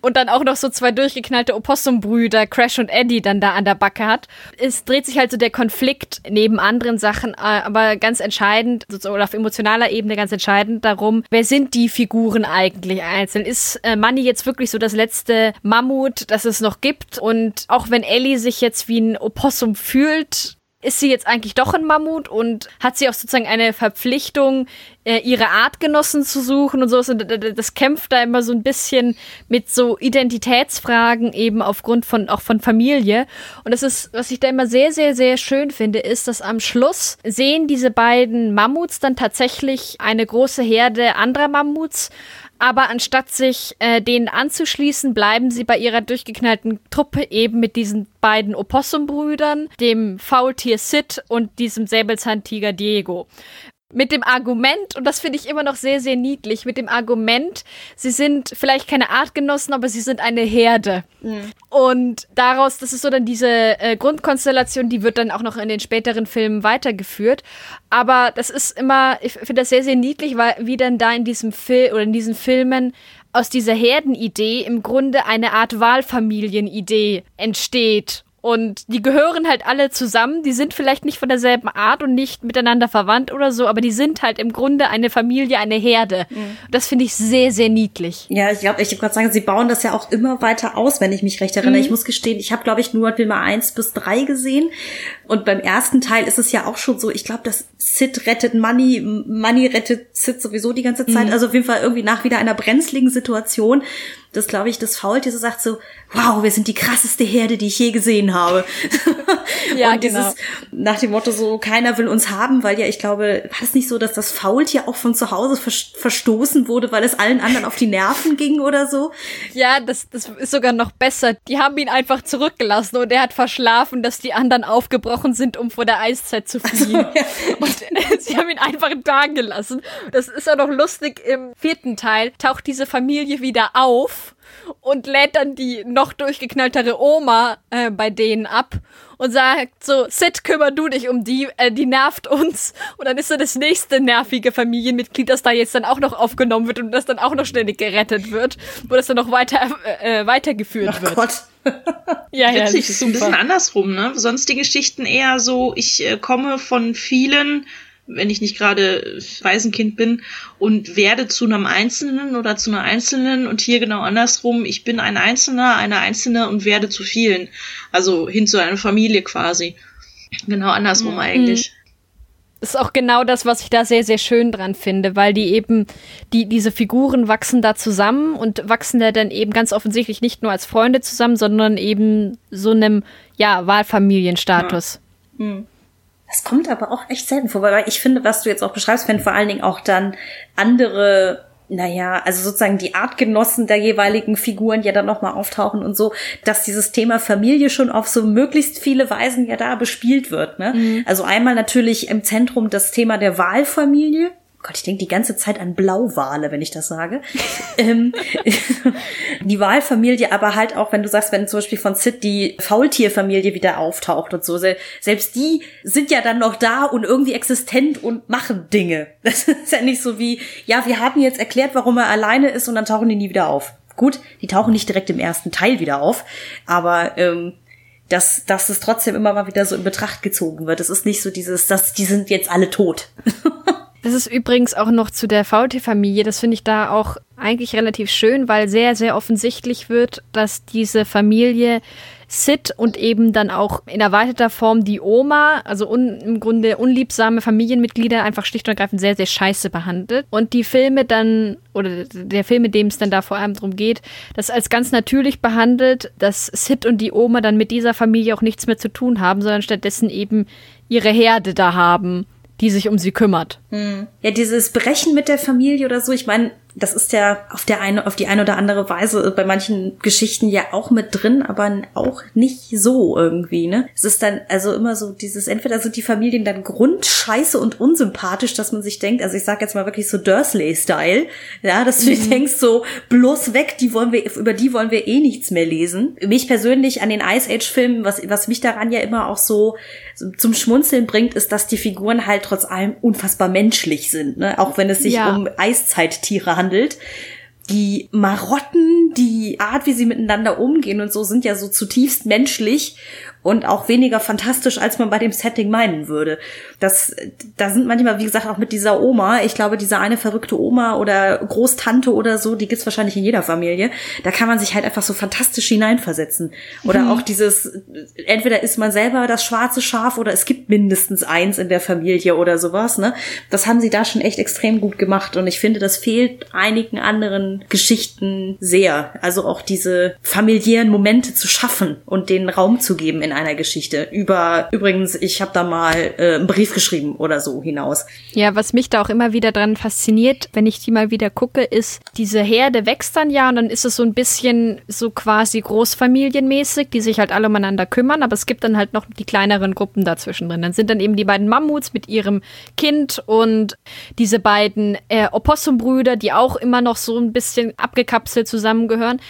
Speaker 1: Und dann auch noch so zwei durchgeknallte Opossum-Brüder, Crash und Eddie, dann da an der Backe hat. Es dreht sich halt so der Konflikt neben anderen Sachen, äh, aber ganz entscheidend, oder auf emotionaler Ebene ganz entscheidend darum, wer sind die Figuren eigentlich einzeln? Ist äh, Manny jetzt wirklich so das letzte Mammut, das es noch gibt? Und auch wenn Ellie sich jetzt wie ein Opossum fühlt, ist sie jetzt eigentlich doch ein Mammut und hat sie auch sozusagen eine Verpflichtung, äh, ihre Artgenossen zu suchen und so. Und das kämpft da immer so ein bisschen mit so Identitätsfragen eben aufgrund von auch von Familie. Und das ist, was ich da immer sehr, sehr, sehr schön finde, ist, dass am Schluss sehen diese beiden Mammuts dann tatsächlich eine große Herde anderer Mammuts. Aber anstatt sich äh, denen anzuschließen, bleiben sie bei ihrer durchgeknallten Truppe eben mit diesen beiden Opossum-Brüdern, dem Faultier Sid und diesem Säbelzahntiger Diego. Mit dem Argument, und das finde ich immer noch sehr, sehr niedlich, mit dem Argument, sie sind vielleicht keine Artgenossen, aber sie sind eine Herde. Und daraus, das ist so dann diese äh, Grundkonstellation, die wird dann auch noch in den späteren Filmen weitergeführt. Aber das ist immer, ich finde das sehr, sehr niedlich, weil wie dann da in diesem Film oder in diesen Filmen aus dieser Herdenidee im Grunde eine Art Wahlfamilienidee entsteht. Und die gehören halt alle zusammen. Die sind vielleicht nicht von derselben Art und nicht miteinander verwandt oder so, aber die sind halt im Grunde eine Familie, eine Herde. Das finde ich sehr, sehr niedlich.
Speaker 4: Ja, ich glaube, ich habe gerade sagen, sie bauen das ja auch immer weiter aus, wenn ich mich recht erinnere. Ich muss gestehen, ich habe, glaube ich, nur Filme eins bis drei gesehen. Und beim ersten Teil ist es ja auch schon so, ich glaube, dass Sid rettet Money, Money rettet Sid sowieso die ganze Zeit. Also auf jeden Fall irgendwie nach wieder einer brenzligen Situation. Das glaube ich, das Faultier so sagt so, wow, wir sind die krasseste Herde, die ich je gesehen habe.
Speaker 1: Ja,
Speaker 4: und
Speaker 1: genau.
Speaker 4: dieses nach dem Motto so, keiner will uns haben, weil ja, ich glaube, war es nicht so, dass das Faultier auch von zu Hause vers- verstoßen wurde, weil es allen anderen auf die Nerven ging oder so?
Speaker 1: Ja, das, das ist sogar noch besser. Die haben ihn einfach zurückgelassen und er hat verschlafen, dass die anderen aufgebrochen sind, um vor der Eiszeit zu fliehen. Und sie haben ihn einfach da gelassen. Das ist auch noch lustig. Im vierten Teil taucht diese Familie wieder auf und lädt dann die noch durchgeknalltere Oma äh, bei denen ab und sagt so, Sid, kümmer du dich um die, äh, die nervt uns. Und dann ist so das nächste nervige Familienmitglied, das da jetzt dann auch noch aufgenommen wird und das dann auch noch ständig gerettet wird, wo das dann noch weiter äh, weitergeführt
Speaker 4: Ach
Speaker 1: wird.
Speaker 4: Gott.
Speaker 1: Ja, ja,
Speaker 3: Witzig, ist ein bisschen
Speaker 1: super.
Speaker 3: andersrum, ne? Sonst die Geschichten eher so, ich äh, komme von vielen, wenn ich nicht gerade Waisenkind bin, und werde zu einem Einzelnen oder zu einer Einzelnen und hier genau andersrum, ich bin ein Einzelner, eine Einzelne und werde zu vielen. Also hin zu einer Familie quasi. Genau andersrum eigentlich.
Speaker 1: ist auch genau das, was ich da sehr, sehr schön dran finde, weil die eben, die, diese Figuren wachsen da zusammen und wachsen da dann eben ganz offensichtlich nicht nur als Freunde zusammen, sondern eben so einem, ja, Wahlfamilienstatus.
Speaker 4: Das kommt aber auch echt selten vor, weil ich finde, was du jetzt auch beschreibst, wenn vor allen Dingen auch dann andere, naja, also sozusagen die Artgenossen der jeweiligen Figuren ja dann nochmal auftauchen und so, dass dieses Thema Familie schon auf so möglichst viele Weisen ja da bespielt wird. Ne? Also einmal natürlich im Zentrum das Thema der Wahlfamilie, Gott, ich denke die ganze Zeit an Blauwale, wenn ich das sage. ähm, die Wahlfamilie, aber halt auch, wenn du sagst, wenn zum Beispiel von Sid die Faultierfamilie wieder auftaucht und so, selbst die sind ja dann noch da und irgendwie existent und machen Dinge. Das ist ja nicht so wie, ja, wir haben jetzt erklärt, warum er alleine ist und dann tauchen die nie wieder auf. Gut, die tauchen nicht direkt im ersten Teil wieder auf, aber ähm, dass, dass es trotzdem immer mal wieder so in Betracht gezogen wird. Es ist nicht so dieses, dass die sind jetzt alle tot.
Speaker 1: Das ist übrigens auch noch zu der VT-Familie. Das finde ich da auch eigentlich relativ schön, weil sehr, sehr offensichtlich wird, dass diese Familie Sid und eben dann auch in erweiterter Form die Oma, also un, im Grunde unliebsame Familienmitglieder, einfach schlicht und ergreifend sehr, sehr scheiße behandelt. Und die Filme dann, oder der Film, in dem es dann da vor allem darum geht, das als ganz natürlich behandelt, dass Sid und die Oma dann mit dieser Familie auch nichts mehr zu tun haben, sondern stattdessen eben ihre Herde da haben die sich um sie kümmert.
Speaker 4: Hm. Ja, dieses Brechen mit der Familie oder so, ich meine, das ist ja auf der eine, auf die eine oder andere Weise bei manchen Geschichten ja auch mit drin, aber auch nicht so irgendwie, ne? Es ist dann also immer so dieses, entweder sind die Familien dann grundscheiße und unsympathisch, dass man sich denkt, also ich sag jetzt mal wirklich so Dursley-Style, ja, dass du mhm. denkst so, bloß weg, die wollen wir, über die wollen wir eh nichts mehr lesen. Mich persönlich an den Ice Age-Filmen, was, was mich daran ja immer auch so zum Schmunzeln bringt, ist, dass die Figuren halt trotz allem unfassbar menschlich sind, ne? Auch wenn es sich ja. um Eiszeittiere handelt handelt. Die Marotten, die Art, wie sie miteinander umgehen und so, sind ja so zutiefst menschlich und auch weniger fantastisch, als man bei dem Setting meinen würde. Das, da sind manchmal, wie gesagt, auch mit dieser Oma, ich glaube, diese eine verrückte Oma oder Großtante oder so, die gibt's wahrscheinlich in jeder Familie. Da kann man sich halt einfach so fantastisch hineinversetzen. Oder mhm. auch dieses, entweder ist man selber das schwarze Schaf oder es gibt mindestens eins in der Familie oder sowas, ne? Das haben sie da schon echt extrem gut gemacht und ich finde, das fehlt einigen anderen Geschichten sehr. Also auch diese familiären Momente zu schaffen und den Raum zu geben in in einer Geschichte. Über, übrigens, ich habe da mal äh, einen Brief geschrieben oder so hinaus.
Speaker 1: Ja, was mich da auch immer wieder dran fasziniert, wenn ich die mal wieder gucke, ist, diese Herde wächst dann ja und dann ist es so ein bisschen so quasi großfamilienmäßig, die sich halt alle umeinander kümmern, aber es gibt dann halt noch die kleineren Gruppen dazwischen drin. Dann sind dann eben die beiden Mammuts mit ihrem Kind und diese beiden äh, Opossumbrüder, die auch immer noch so ein bisschen abgekapselt zusammengehören.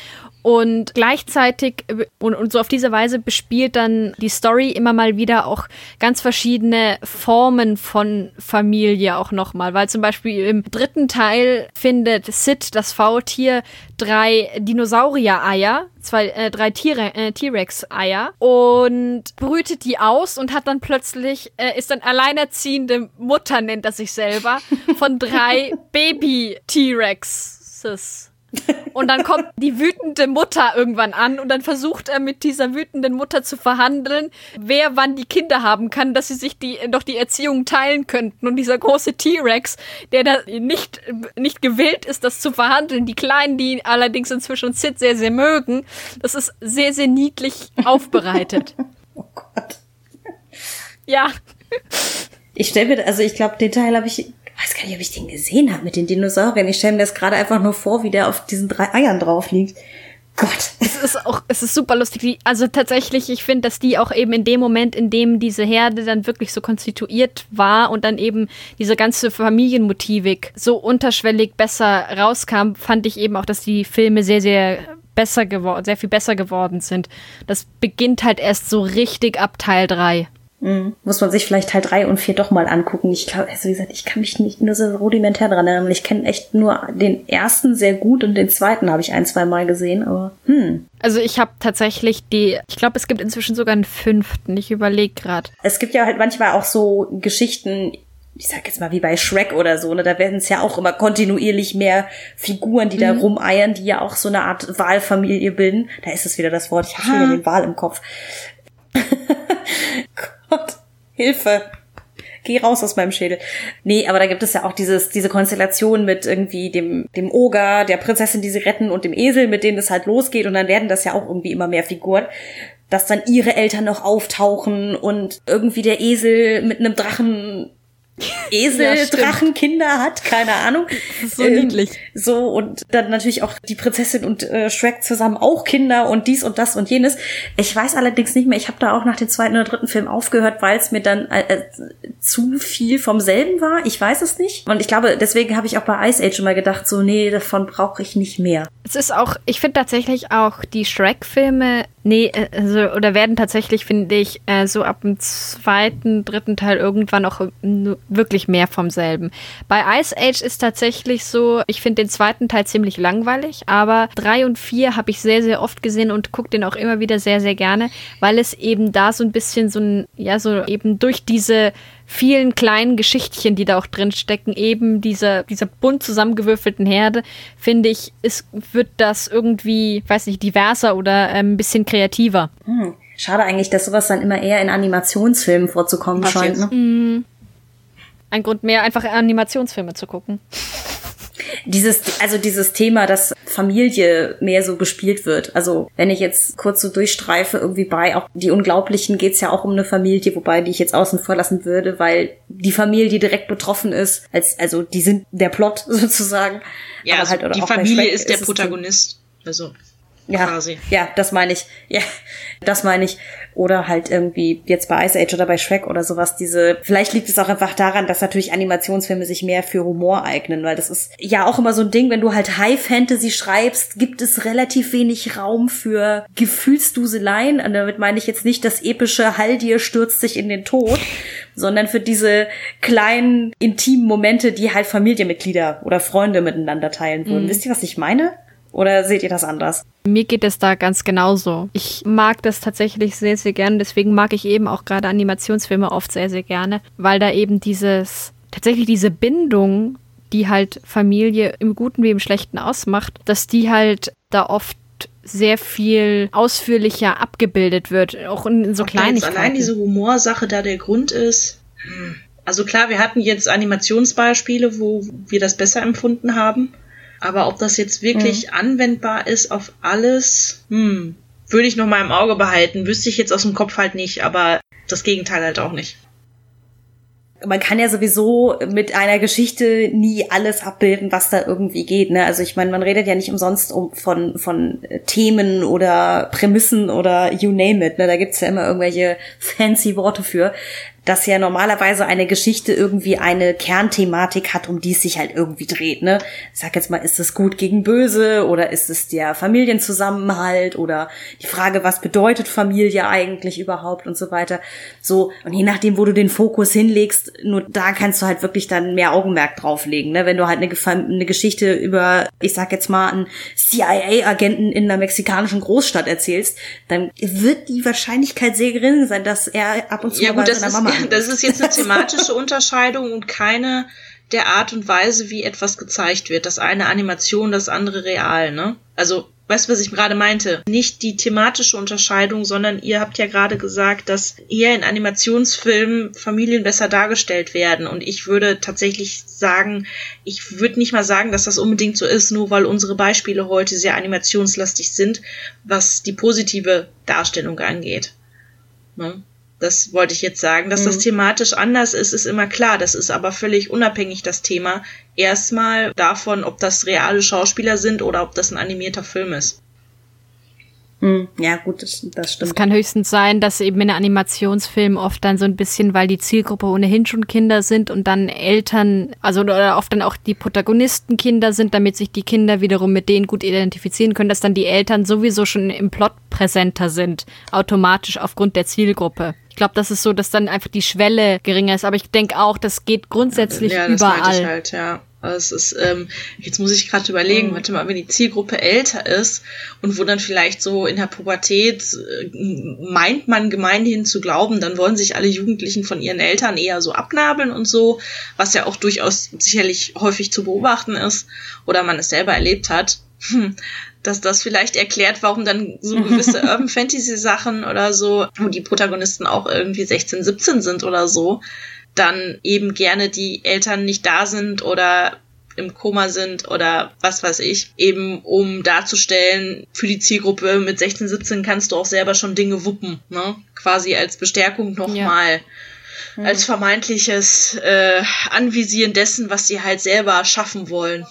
Speaker 1: Und gleichzeitig und, und, so auf diese Weise bespielt dann die Story immer mal wieder auch ganz verschiedene Formen von Familie auch nochmal. Weil zum Beispiel im dritten Teil findet Sid, das Faultier, drei Dinosaurier-Eier, zwei, äh, drei äh, T-Rex-Eier und brütet die aus und hat dann plötzlich, äh, ist dann alleinerziehende Mutter, nennt er sich selber, von drei Baby-T-Rexes. Und dann kommt die wütende Mutter irgendwann an und dann versucht er mit dieser wütenden Mutter zu verhandeln, wer wann die Kinder haben kann, dass sie sich die, doch die Erziehung teilen könnten. Und dieser große T-Rex, der da nicht, nicht gewillt ist, das zu verhandeln, die Kleinen, die allerdings inzwischen Sid sehr, sehr mögen, das ist sehr, sehr niedlich aufbereitet. oh Gott. Ja.
Speaker 4: Ich stelle mir, also ich glaube, den Teil habe ich weiß gar nicht, ob ich den gesehen habe mit den Dinosauriern. Ich stelle mir das gerade einfach nur vor, wie der auf diesen drei Eiern drauf liegt. Gott.
Speaker 1: Es ist auch, es ist super lustig. Also tatsächlich, ich finde, dass die auch eben in dem Moment, in dem diese Herde dann wirklich so konstituiert war und dann eben diese ganze Familienmotivik so unterschwellig besser rauskam, fand ich eben auch, dass die Filme sehr, sehr besser geworden, sehr viel besser geworden sind. Das beginnt halt erst so richtig ab Teil 3.
Speaker 4: Mhm. Muss man sich vielleicht Teil 3 und 4 doch mal angucken. Ich glaube, also wie gesagt, ich kann mich nicht nur so rudimentär dran erinnern. Ich kenne echt nur den ersten sehr gut und den zweiten habe ich ein, zwei Mal gesehen, aber hm.
Speaker 1: Also ich habe tatsächlich die, ich glaube, es gibt inzwischen sogar einen fünften. Ich überlege gerade.
Speaker 4: Es gibt ja halt manchmal auch so Geschichten, ich sag jetzt mal wie bei Shrek oder so, ne, da werden es ja auch immer kontinuierlich mehr Figuren, die mhm. da rumeiern, die ja auch so eine Art Wahlfamilie bilden. Da ist es wieder das Wort, ich habe wieder den Wahl im Kopf. Gott, Hilfe. Geh raus aus meinem Schädel. Nee, aber da gibt es ja auch dieses, diese Konstellation mit irgendwie dem, dem Oger, der Prinzessin, die sie retten und dem Esel, mit denen es halt losgeht. Und dann werden das ja auch irgendwie immer mehr Figuren dass dann ihre Eltern noch auftauchen und irgendwie der Esel mit einem Drachen Eseldrachenkinder hat, keine Ahnung.
Speaker 1: Das ist so ähm, niedlich.
Speaker 4: So, und dann natürlich auch die Prinzessin und äh, Shrek zusammen auch Kinder und dies und das und jenes. Ich weiß allerdings nicht mehr, ich habe da auch nach dem zweiten oder dritten Film aufgehört, weil es mir dann äh, äh, zu viel vom selben war. Ich weiß es nicht. Und ich glaube, deswegen habe ich auch bei Ice Age immer gedacht, so, nee, davon brauche ich nicht mehr.
Speaker 1: Es ist auch, ich finde tatsächlich auch die Shrek-Filme Nee, äh, also, oder werden tatsächlich, finde ich, äh, so ab dem zweiten, dritten Teil irgendwann auch wirklich mehr vom selben. Bei Ice Age ist tatsächlich so, ich finde den zweiten Teil ziemlich langweilig, aber drei und vier habe ich sehr, sehr oft gesehen und gucke den auch immer wieder sehr, sehr gerne, weil es eben da so ein bisschen so ein, ja, so eben durch diese vielen kleinen Geschichtchen, die da auch drin stecken, eben dieser, dieser bunt zusammengewürfelten Herde, finde ich, ist, wird das irgendwie, weiß nicht, diverser oder ähm, ein bisschen kreativer.
Speaker 4: Hm. Schade eigentlich, dass sowas dann immer eher in Animationsfilmen vorzukommen Was scheint. Ne?
Speaker 1: Mhm. Ein Grund mehr, einfach Animationsfilme zu gucken
Speaker 4: dieses, also dieses Thema, dass Familie mehr so gespielt wird. Also wenn ich jetzt kurz so durchstreife, irgendwie bei auch die Unglaublichen geht's ja auch um eine Familie, wobei die ich jetzt außen vor lassen würde, weil die Familie direkt betroffen ist, als, also die sind der Plot sozusagen.
Speaker 3: Ja, also halt, die Familie ist der ist Protagonist. Also
Speaker 4: ja, quasi. Ja, das meine ich. Ja, das meine ich. Oder halt irgendwie jetzt bei Ice Age oder bei Shrek oder sowas, diese, vielleicht liegt es auch einfach daran, dass natürlich Animationsfilme sich mehr für Humor eignen, weil das ist ja auch immer so ein Ding, wenn du halt High Fantasy schreibst, gibt es relativ wenig Raum für Gefühlsduseleien. Und damit meine ich jetzt nicht das epische Haldir stürzt sich in den Tod, sondern für diese kleinen, intimen Momente, die halt Familienmitglieder oder Freunde miteinander teilen würden. Mhm. Wisst ihr, was ich meine? Oder seht ihr das anders?
Speaker 1: Mir geht es da ganz genauso. Ich mag das tatsächlich sehr, sehr gerne. Deswegen mag ich eben auch gerade Animationsfilme oft sehr, sehr gerne, weil da eben dieses, tatsächlich diese Bindung, die halt Familie im Guten wie im Schlechten ausmacht, dass die halt da oft sehr viel ausführlicher abgebildet wird, auch in so Kleinigkeiten.
Speaker 3: Allein diese Humorsache da der Grund ist. Hm. Also klar, wir hatten jetzt Animationsbeispiele, wo wir das besser empfunden haben. Aber ob das jetzt wirklich mhm. anwendbar ist auf alles, hm, würde ich noch mal im Auge behalten. Wüsste ich jetzt aus dem Kopf halt nicht, aber das Gegenteil halt auch nicht.
Speaker 4: Man kann ja sowieso mit einer Geschichte nie alles abbilden, was da irgendwie geht. Ne? Also ich meine, man redet ja nicht umsonst um, von, von Themen oder Prämissen oder you name it. Ne? Da gibt's ja immer irgendwelche fancy Worte für dass ja normalerweise eine Geschichte irgendwie eine Kernthematik hat, um die es sich halt irgendwie dreht, ne? Ich sag jetzt mal, ist es gut gegen böse oder ist es der Familienzusammenhalt oder die Frage, was bedeutet Familie eigentlich überhaupt und so weiter. So, und je nachdem, wo du den Fokus hinlegst, nur da kannst du halt wirklich dann mehr Augenmerk drauflegen, ne? Wenn du halt eine, eine Geschichte über, ich sag jetzt mal, einen CIA-Agenten in einer mexikanischen Großstadt erzählst, dann wird die Wahrscheinlichkeit sehr gering sein, dass er ab und zu
Speaker 3: ja, mal bei seiner Mama das ist jetzt eine thematische Unterscheidung und keine der Art und Weise, wie etwas gezeigt wird. Das eine Animation, das andere real, ne? Also, weißt du, was ich gerade meinte? Nicht die thematische Unterscheidung, sondern ihr habt ja gerade gesagt, dass eher in Animationsfilmen Familien besser dargestellt werden. Und ich würde tatsächlich sagen, ich würde nicht mal sagen, dass das unbedingt so ist, nur weil unsere Beispiele heute sehr animationslastig sind, was die positive Darstellung angeht. Ne? Das wollte ich jetzt sagen. Dass mhm. das thematisch anders ist, ist immer klar. Das ist aber völlig unabhängig das Thema. Erstmal davon, ob das reale Schauspieler sind oder ob das ein animierter Film ist.
Speaker 4: Hm, ja, gut, das, das stimmt.
Speaker 1: Es kann höchstens sein, dass eben in Animationsfilmen oft dann so ein bisschen, weil die Zielgruppe ohnehin schon Kinder sind und dann Eltern, also oder oft dann auch die Protagonisten Kinder sind, damit sich die Kinder wiederum mit denen gut identifizieren können, dass dann die Eltern sowieso schon im Plot präsenter sind, automatisch aufgrund der Zielgruppe. Ich glaube, das ist so, dass dann einfach die Schwelle geringer ist. Aber ich denke auch, das geht grundsätzlich ja, das überall. Ich
Speaker 3: halt, ja. Also es ist, ähm, jetzt muss ich gerade überlegen, mhm. warte mal, wenn die Zielgruppe älter ist und wo dann vielleicht so in der Pubertät äh, meint man gemeinhin zu glauben, dann wollen sich alle Jugendlichen von ihren Eltern eher so abnabeln und so, was ja auch durchaus sicherlich häufig zu beobachten ist oder man es selber erlebt hat. Hm, dass das vielleicht erklärt, warum dann so gewisse Urban Fantasy Sachen oder so, wo die Protagonisten auch irgendwie 16, 17 sind oder so, dann eben gerne die Eltern nicht da sind oder im Koma sind oder was weiß ich, eben um darzustellen, für die Zielgruppe mit 16, 17 kannst du auch selber schon Dinge wuppen, ne? Quasi als Bestärkung nochmal. Ja. mhm. als vermeintliches äh, Anvisieren dessen, was sie halt selber schaffen wollen.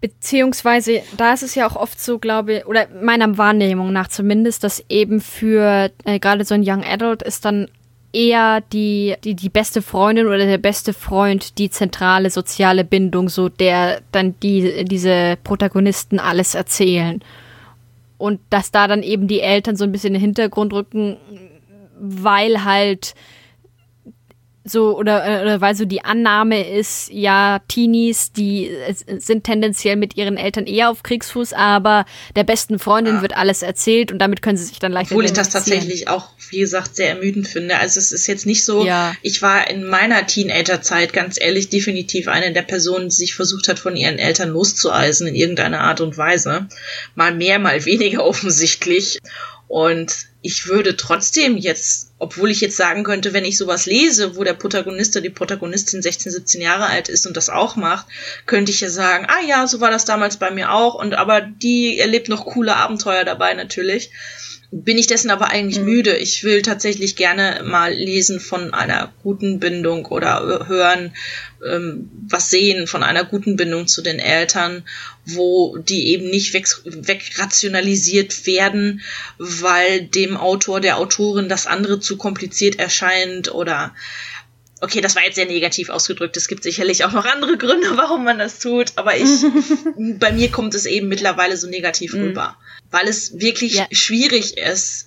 Speaker 1: Beziehungsweise, da ist es ja auch oft so, glaube ich, oder meiner Wahrnehmung nach zumindest, dass eben für äh, gerade so ein Young Adult ist dann eher die, die, die beste Freundin oder der beste Freund die zentrale soziale Bindung, so der dann die, diese Protagonisten alles erzählen. Und dass da dann eben die Eltern so ein bisschen in den Hintergrund rücken, weil halt so oder, oder weil so die Annahme ist, ja, Teenies, die sind tendenziell mit ihren Eltern eher auf Kriegsfuß, aber der besten Freundin ja. wird alles erzählt und damit können sie sich dann leichter
Speaker 3: Obwohl ich das tatsächlich auch, wie gesagt, sehr ermüdend finde. Also es ist jetzt nicht so, ja. ich war in meiner Teenagerzeit ganz ehrlich definitiv eine der Personen, die sich versucht hat, von ihren Eltern loszueisen in irgendeiner Art und Weise. Mal mehr, mal weniger offensichtlich. Und ich würde trotzdem jetzt, obwohl ich jetzt sagen könnte, wenn ich sowas lese, wo der Protagonist oder die Protagonistin 16, 17 Jahre alt ist und das auch macht, könnte ich ja sagen, ah ja, so war das damals bei mir auch und aber die erlebt noch coole Abenteuer dabei natürlich bin ich dessen aber eigentlich mhm. müde. Ich will tatsächlich gerne mal lesen von einer guten Bindung oder hören, ähm, was sehen von einer guten Bindung zu den Eltern, wo die eben nicht weg, wegrationalisiert werden, weil dem Autor, der Autorin das andere zu kompliziert erscheint oder Okay, das war jetzt sehr negativ ausgedrückt. Es gibt sicherlich auch noch andere Gründe, warum man das tut, aber ich, bei mir kommt es eben mittlerweile so negativ mhm. rüber weil es wirklich ja. schwierig ist,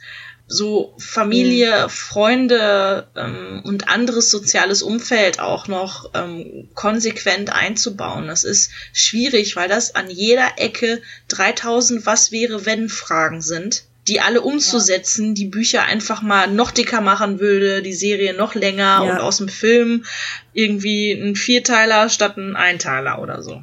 Speaker 3: so Familie, mhm. Freunde ähm, und anderes soziales Umfeld auch noch ähm, konsequent einzubauen. Das ist schwierig, weil das an jeder Ecke 3000 Was wäre wenn Fragen sind, die alle umzusetzen, ja. die Bücher einfach mal noch dicker machen würde, die Serie noch länger ja. und aus dem Film irgendwie ein Vierteiler statt ein Einteiler oder so.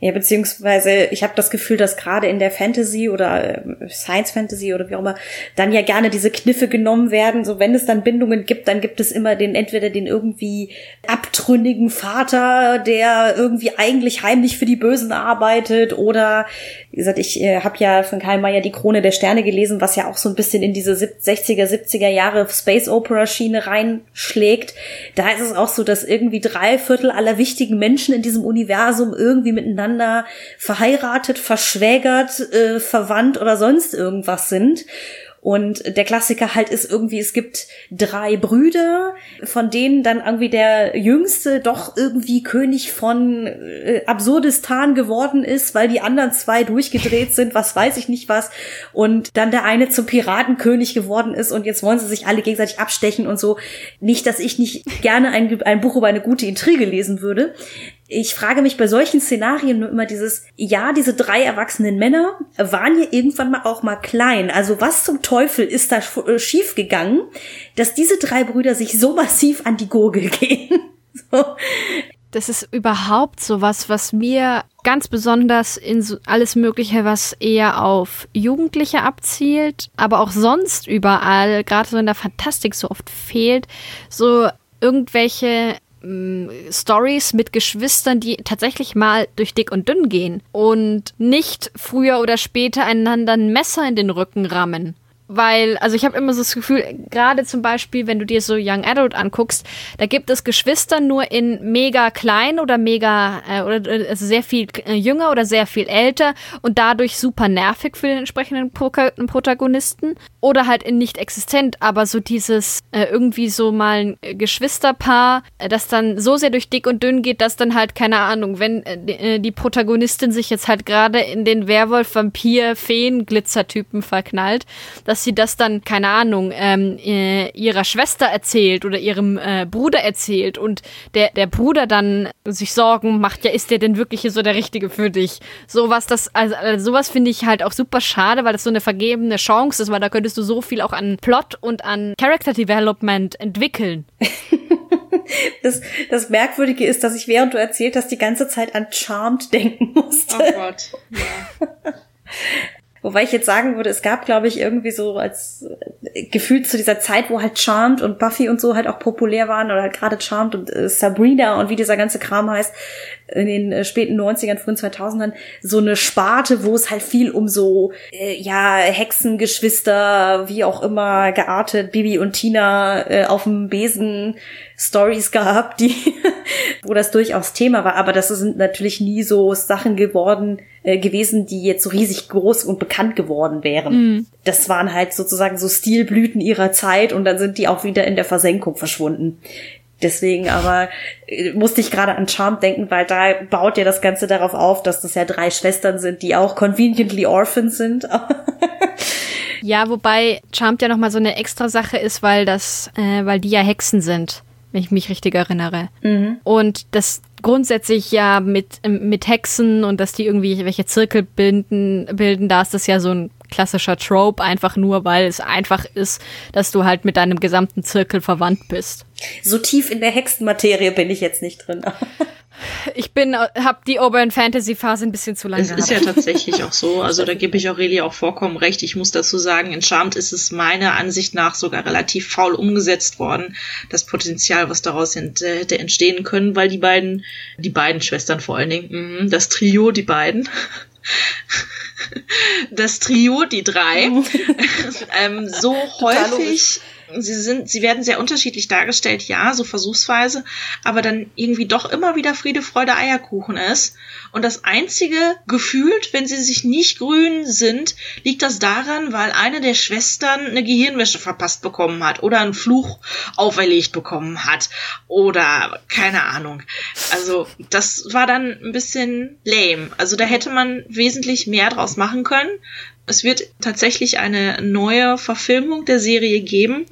Speaker 4: Ja, beziehungsweise ich habe das Gefühl, dass gerade in der Fantasy oder äh, Science Fantasy oder wie auch immer dann ja gerne diese Kniffe genommen werden. So wenn es dann Bindungen gibt, dann gibt es immer den entweder den irgendwie abtrünnigen Vater, der irgendwie eigentlich heimlich für die Bösen arbeitet oder wie gesagt, ich äh, habe ja von Karl Mayer die Krone der Sterne gelesen, was ja auch so ein bisschen in diese 60er, 70er Jahre Space Opera Schiene reinschlägt. Da ist es auch so, dass irgendwie drei Viertel aller wichtigen Menschen in diesem Universum irgendwie miteinander verheiratet, verschwägert, äh, verwandt oder sonst irgendwas sind. Und der Klassiker halt ist irgendwie, es gibt drei Brüder, von denen dann irgendwie der jüngste doch irgendwie König von äh, Absurdistan geworden ist, weil die anderen zwei durchgedreht sind, was weiß ich nicht was. Und dann der eine zum Piratenkönig geworden ist und jetzt wollen sie sich alle gegenseitig abstechen und so. Nicht, dass ich nicht gerne ein, ein Buch über eine gute Intrige lesen würde ich frage mich bei solchen Szenarien nur immer dieses, ja, diese drei erwachsenen Männer waren ja irgendwann mal auch mal klein. Also was zum Teufel ist da äh, schiefgegangen, dass diese drei Brüder sich so massiv an die Gurgel gehen? so.
Speaker 1: Das ist überhaupt so was, was mir ganz besonders in so alles Mögliche, was eher auf Jugendliche abzielt, aber auch sonst überall, gerade so in der Fantastik so oft fehlt, so irgendwelche Stories mit Geschwistern, die tatsächlich mal durch dick und dünn gehen und nicht früher oder später einander ein Messer in den Rücken rammen. Weil, also ich habe immer so das Gefühl, gerade zum Beispiel, wenn du dir so Young Adult anguckst, da gibt es Geschwister nur in mega klein oder mega, äh, oder also sehr viel äh, jünger oder sehr viel älter und dadurch super nervig für den entsprechenden Pro Protagonisten. Oder halt in nicht existent, aber so dieses äh, irgendwie so mal ein Geschwisterpaar, äh, das dann so sehr durch dick und dünn geht, dass dann halt, keine Ahnung, wenn äh, die, äh, Protagonistin sich jetzt halt gerade in den Werwolf-Vampir-Feen-Glitzertypen verknallt, dass dass sie das dann, keine Ahnung, ähm, äh, ihrer Schwester erzählt oder ihrem äh, Bruder erzählt und der, der Bruder dann sich Sorgen macht, ja, ist der denn wirklich so der Richtige für dich? Sowas, das, also, also sowas finde ich halt auch super schade, weil das so eine vergebene Chance ist, weil da könntest du so viel auch an Plot und an Character Development entwickeln.
Speaker 4: Das, das Merkwürdige ist, dass ich während du erzählt hast, die ganze Zeit an Charmed denken musste. Oh Gott, ja. Wobei ich jetzt sagen würde, es gab, glaube ich, irgendwie so als äh, gefühlt zu dieser Zeit, wo halt Charmed und Buffy und so halt auch populär waren oder halt gerade Charmed und äh, Sabrina und wie dieser ganze Kram heißt, in den äh, späten 90ern, frühen 2000ern so eine Sparte, wo es halt viel um so, äh, ja, Hexengeschwister, wie auch immer, geartet, Bibi und Tina äh, auf dem Besen Stories gehabt, die, wo das durchaus Thema war, aber das sind natürlich nie so Sachen geworden, äh, gewesen, die jetzt so riesig groß und bekannt geworden wären. Mhm. Das waren halt sozusagen so Stilblüten ihrer Zeit und dann sind die auch wieder in der Versenkung verschwunden. Deswegen aber äh, musste ich gerade an Charmed denken, weil da baut ja das Ganze darauf auf, dass das ja drei Schwestern sind, die auch conveniently orphans sind.
Speaker 1: ja, wobei Charmed ja nochmal so eine extra Sache ist, weil das, äh, weil die ja Hexen sind, wenn ich mich richtig erinnere. Mhm. Und das grundsätzlich ja mit, mit Hexen und dass die irgendwie welche Zirkel bilden, bilden, da ist das ja so ein klassischer Trope, einfach nur, weil es einfach ist, dass du halt mit deinem gesamten Zirkel verwandt bist.
Speaker 4: So tief in der Hexenmaterie bin ich jetzt nicht drin.
Speaker 1: Ich bin, hab die Urban Fantasy Phase ein bisschen zu lange.
Speaker 3: Es ist ja tatsächlich auch so. Also da gebe ich Aurelie auch vollkommen recht. Ich muss dazu sagen, in Charmed ist es meiner Ansicht nach sogar relativ faul umgesetzt worden. Das Potenzial, was daraus hätte entstehen können, weil die beiden, die beiden Schwestern vor allen Dingen, mhm, das Trio, die beiden, das Trio, die drei, ähm, so häufig sie sind, sie werden sehr unterschiedlich dargestellt, ja, so versuchsweise, aber dann irgendwie doch immer wieder Friede, Freude, Eierkuchen ist. Und das einzige gefühlt, wenn sie sich nicht grün sind, liegt das daran, weil eine der Schwestern eine Gehirnwäsche verpasst bekommen hat oder einen Fluch auferlegt bekommen hat oder keine Ahnung. Also das war dann ein bisschen lame. Also da hätte man wesentlich mehr draus machen können. Es wird tatsächlich eine neue Verfilmung der Serie geben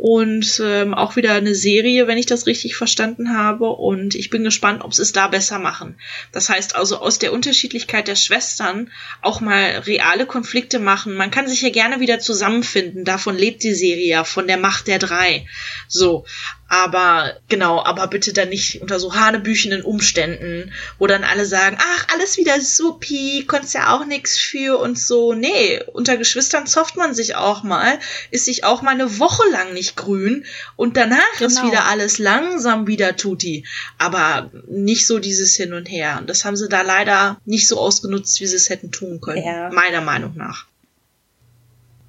Speaker 3: und ähm, auch wieder eine Serie, wenn ich das richtig verstanden habe. Und ich bin gespannt, ob sie es da besser machen. Das heißt also aus der Unterschiedlichkeit der Schwestern auch mal reale Konflikte machen. Man kann sich ja gerne wieder zusammenfinden. Davon lebt die Serie ja, von der Macht der drei. So. Aber genau, aber bitte dann nicht unter so hanebüchenden Umständen, wo dann alle sagen, ach, alles wieder supi, konntest ja auch nix für und so. Nee, unter Geschwistern zofft man sich auch mal, ist sich auch mal eine Woche lang nicht grün und danach genau. ist wieder alles langsam wieder tutti. Aber nicht so dieses Hin und Her. Und das haben sie da leider nicht so ausgenutzt, wie sie es hätten tun können. Ja. Meiner Meinung nach.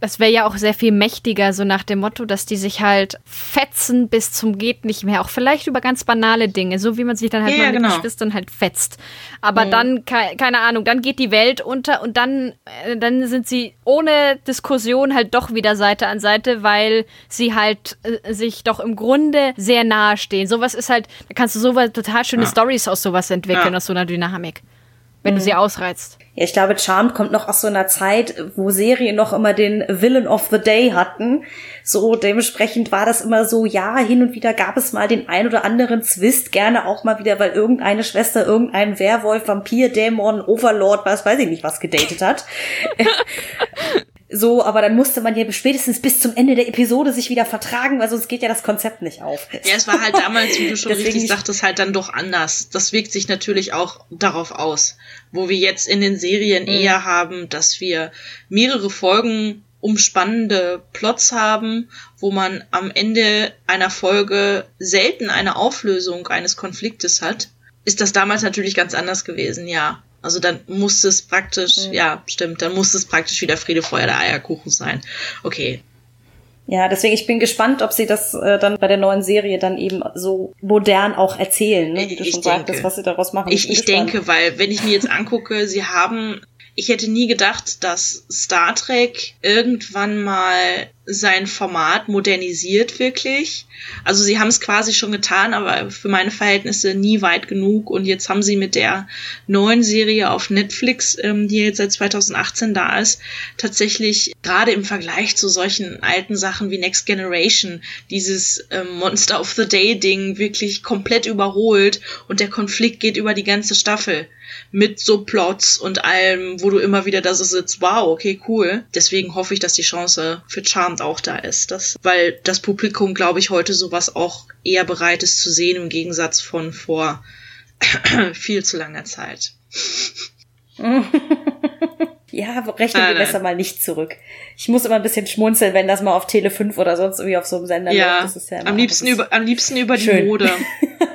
Speaker 1: Das wäre ja auch sehr viel mächtiger, so nach dem Motto, dass die sich halt fetzen bis zum geht nicht mehr. Auch vielleicht über ganz banale Dinge, so wie man sich dann halt ja, mal genau. mit Geschwistern halt fetzt. Aber mhm. dann, keine Ahnung, dann geht die Welt unter und dann, äh, dann sind sie ohne Diskussion halt doch wieder Seite an Seite, weil sie halt äh, sich doch im Grunde sehr nahe stehen. Sowas ist halt, da kannst du sowas, total schöne ja. Stories aus sowas entwickeln, ja. aus so einer Dynamik wenn mhm. du sie ausreizt.
Speaker 4: Ja, ich glaube, Charmed kommt noch aus so einer Zeit, wo Serien noch immer den Villain of the Day hatten. So dementsprechend war das immer so, ja, hin und wieder gab es mal den ein oder anderen Zwist, gerne auch mal wieder, weil irgendeine Schwester irgendeinen Werwolf, Vampir, Dämon, Overlord, was weiß ich nicht, was gedatet hat. So, aber dann musste man ja spätestens bis zum Ende der Episode sich wieder vertragen, weil sonst geht ja das Konzept nicht auf.
Speaker 3: Ja, es war halt damals, wie du schon richtig sagtest, halt dann doch anders. Das wirkt sich natürlich auch darauf aus, wo wir jetzt in den Serien mhm. eher haben, dass wir mehrere Folgen umspannende Plots haben, wo man am Ende einer Folge selten eine Auflösung eines Konfliktes hat, ist das damals natürlich ganz anders gewesen, ja. Also dann muss es praktisch, mhm. ja, stimmt, dann muss es praktisch wieder Friede, Feuer, der Eierkuchen sein. Okay.
Speaker 4: Ja, deswegen, ich bin gespannt, ob sie das äh, dann bei der neuen Serie dann eben so modern auch erzählen, ne? wie du ich schon denke, sagtest, was sie daraus machen.
Speaker 3: Ich, ich denke, weil wenn ich mir jetzt angucke, sie haben ich hätte nie gedacht, dass Star Trek irgendwann mal sein Format modernisiert wirklich. Also sie haben es quasi schon getan, aber für meine Verhältnisse nie weit genug. Und jetzt haben sie mit der neuen Serie auf Netflix, ähm, die jetzt seit 2018 da ist, tatsächlich gerade im Vergleich zu solchen alten Sachen wie Next Generation dieses ähm, Monster of the Day Ding wirklich komplett überholt und der Konflikt geht über die ganze Staffel mit so Plots und allem, wo du immer wieder da so sitzt, wow, okay, cool. Deswegen hoffe ich, dass die Chance für Charmed auch da ist. Das, weil das Publikum, glaube ich, heute sowas auch eher bereit ist zu sehen, im Gegensatz von vor viel zu langer Zeit.
Speaker 4: ja, rechnen wir besser mal nicht zurück. Ich muss immer ein bisschen schmunzeln, wenn das mal auf Tele 5 oder sonst irgendwie auf so einem Sender
Speaker 3: ja, läuft. Das ist ja am liebsten über, am liebsten über die Mode.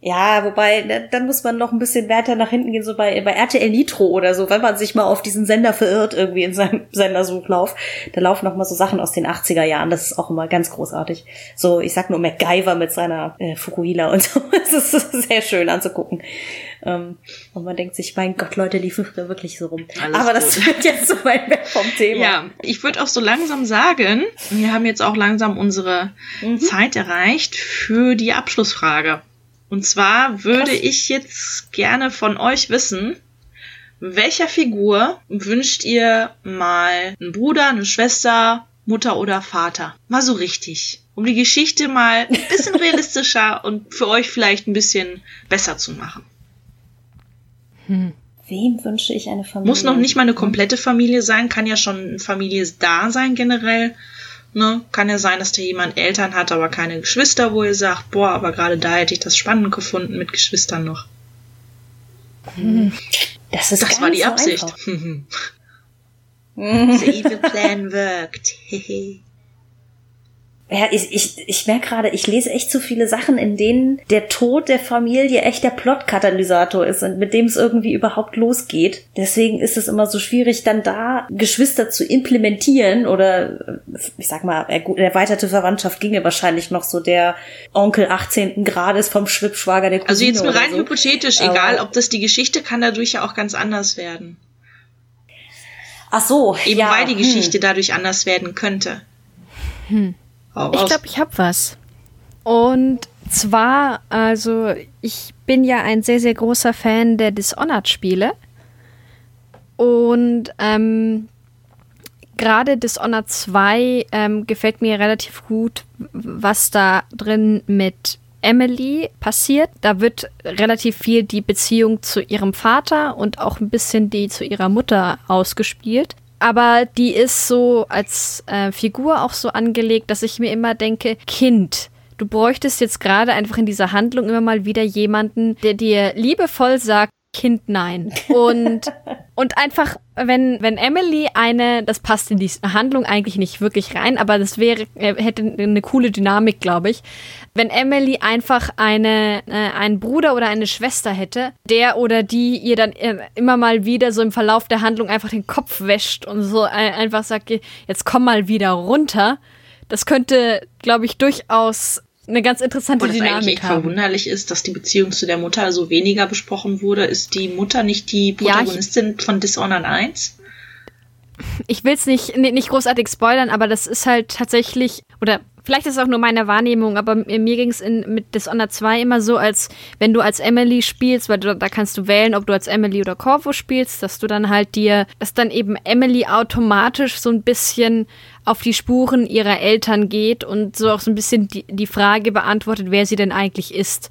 Speaker 4: Ja, wobei, ne, dann muss man noch ein bisschen weiter nach hinten gehen, so bei, bei RTL Nitro oder so, wenn man sich mal auf diesen Sender verirrt, irgendwie in seinem Sendersuchlauf. Da laufen noch mal so Sachen aus den 80er Jahren, das ist auch immer ganz großartig. So, ich sag nur MacGyver mit seiner äh, Fukuhila und so. Das ist sehr schön anzugucken. Ähm, und man denkt sich, mein Gott, Leute liefen früher wirklich so rum.
Speaker 3: Alles
Speaker 4: Aber das
Speaker 3: gut.
Speaker 4: wird jetzt so weit weg vom Thema.
Speaker 3: Ja, ich würde auch so langsam sagen, wir haben jetzt auch langsam unsere Zeit erreicht für die Abschlussfrage. Und zwar würde
Speaker 4: Krass.
Speaker 3: ich jetzt gerne von euch wissen, welcher Figur wünscht ihr mal einen Bruder, eine Schwester, Mutter oder Vater? Mal so richtig. Um die Geschichte mal ein bisschen realistischer und für euch vielleicht ein bisschen besser zu machen.
Speaker 4: Wem wünsche ich eine Familie?
Speaker 3: Muss noch nicht mal eine komplette Familie sein, kann ja schon eine Familie da sein generell. Ne? Kann ja sein, dass da jemand Eltern hat, aber keine Geschwister, wo ihr sagt, boah, aber gerade da hätte ich das spannend gefunden mit Geschwistern noch.
Speaker 4: Das ist
Speaker 3: Das war die
Speaker 4: so
Speaker 3: Absicht. The evil plan worked. Hehe.
Speaker 4: Ja, ich, ich, ich merke gerade, ich lese echt so viele Sachen, in denen der Tod der Familie echt der Plotkatalysator ist und mit dem es irgendwie überhaupt losgeht. Deswegen ist es immer so schwierig, dann da Geschwister zu implementieren oder äh, ich sag mal, er- erweiterte Verwandtschaft ginge wahrscheinlich noch so der Onkel 18. Grades vom Schwippschwager der Cousine
Speaker 3: also jetzt
Speaker 4: oder
Speaker 3: rein
Speaker 4: so.
Speaker 3: hypothetisch,
Speaker 4: Aber-
Speaker 3: egal ob das die Geschichte kann dadurch ja auch ganz anders werden.
Speaker 4: Ach so,
Speaker 3: Eben
Speaker 4: ja,
Speaker 3: weil die
Speaker 4: hm.
Speaker 3: Geschichte dadurch anders werden könnte. Hau
Speaker 1: Ich glaube, ich habe was. Und zwar, also ich bin ja ein sehr, sehr großer Fan der Dishonored-Spiele. Und ähm, gerade Dishonored 2 ähm, gefällt mir relativ gut, was da drin mit Emily passiert. Da wird relativ viel die Beziehung zu ihrem Vater und auch ein bisschen die zu ihrer Mutter ausgespielt. Aber die ist so als äh, Figur auch so angelegt, dass ich mir immer denke, Kind, du bräuchtest jetzt gerade einfach in dieser Handlung immer mal wieder jemanden, der dir liebevoll sagt, Kind nein. Und, und einfach, wenn, wenn Emily eine, das passt in die Handlung eigentlich nicht wirklich rein, aber das wäre, äh, hätte eine coole Dynamik, glaube ich. Wenn Emily einfach eine, äh, einen Bruder oder eine Schwester hätte, der oder die ihr dann äh, immer mal wieder so im Verlauf der Handlung einfach den Kopf wäscht und so äh, einfach sagt, jetzt komm mal wieder runter. Das könnte, glaube ich, durchaus eine ganz interessante
Speaker 3: Und das eigentlich
Speaker 1: Dynamik
Speaker 3: echt
Speaker 1: haben.
Speaker 3: verwunderlich ist, dass die Beziehung zu der Mutter so weniger besprochen wurde. Ist die Mutter nicht die
Speaker 1: Ja, ich-
Speaker 3: Protagonistin von Dishonored 1?
Speaker 1: ich will es nicht, nicht großartig spoilern, aber das ist halt tatsächlich, oder vielleicht ist es auch nur meine Wahrnehmung, aber mir mir ging es mit Dishonored 2 immer so, als wenn du als Emily spielst, weil du, da kannst du wählen, ob du als Emily oder Corvo spielst, dass du dann halt dir, dass dann eben Emily automatisch so ein bisschen auf die Spuren ihrer Eltern geht und so auch so ein bisschen die, die Frage beantwortet, wer sie denn eigentlich ist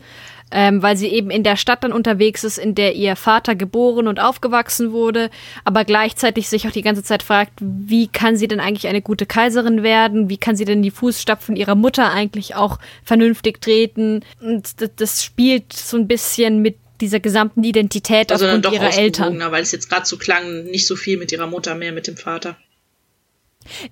Speaker 1: ähm, weil sie eben in der Stadt dann unterwegs ist, in der ihr Vater geboren und aufgewachsen wurde, aber gleichzeitig sich auch die ganze Zeit fragt, wie kann sie denn eigentlich eine gute Kaiserin werden? Wie kann sie denn die Fußstapfen ihrer Mutter eigentlich auch vernünftig treten? Und das, das spielt so ein bisschen mit dieser gesamten Identität
Speaker 3: Also dann
Speaker 1: aufgrund
Speaker 3: doch
Speaker 1: ihrer Eltern.
Speaker 3: weil es jetzt gerade so klang, nicht so viel mit ihrer Mutter, mehr mit dem Vater.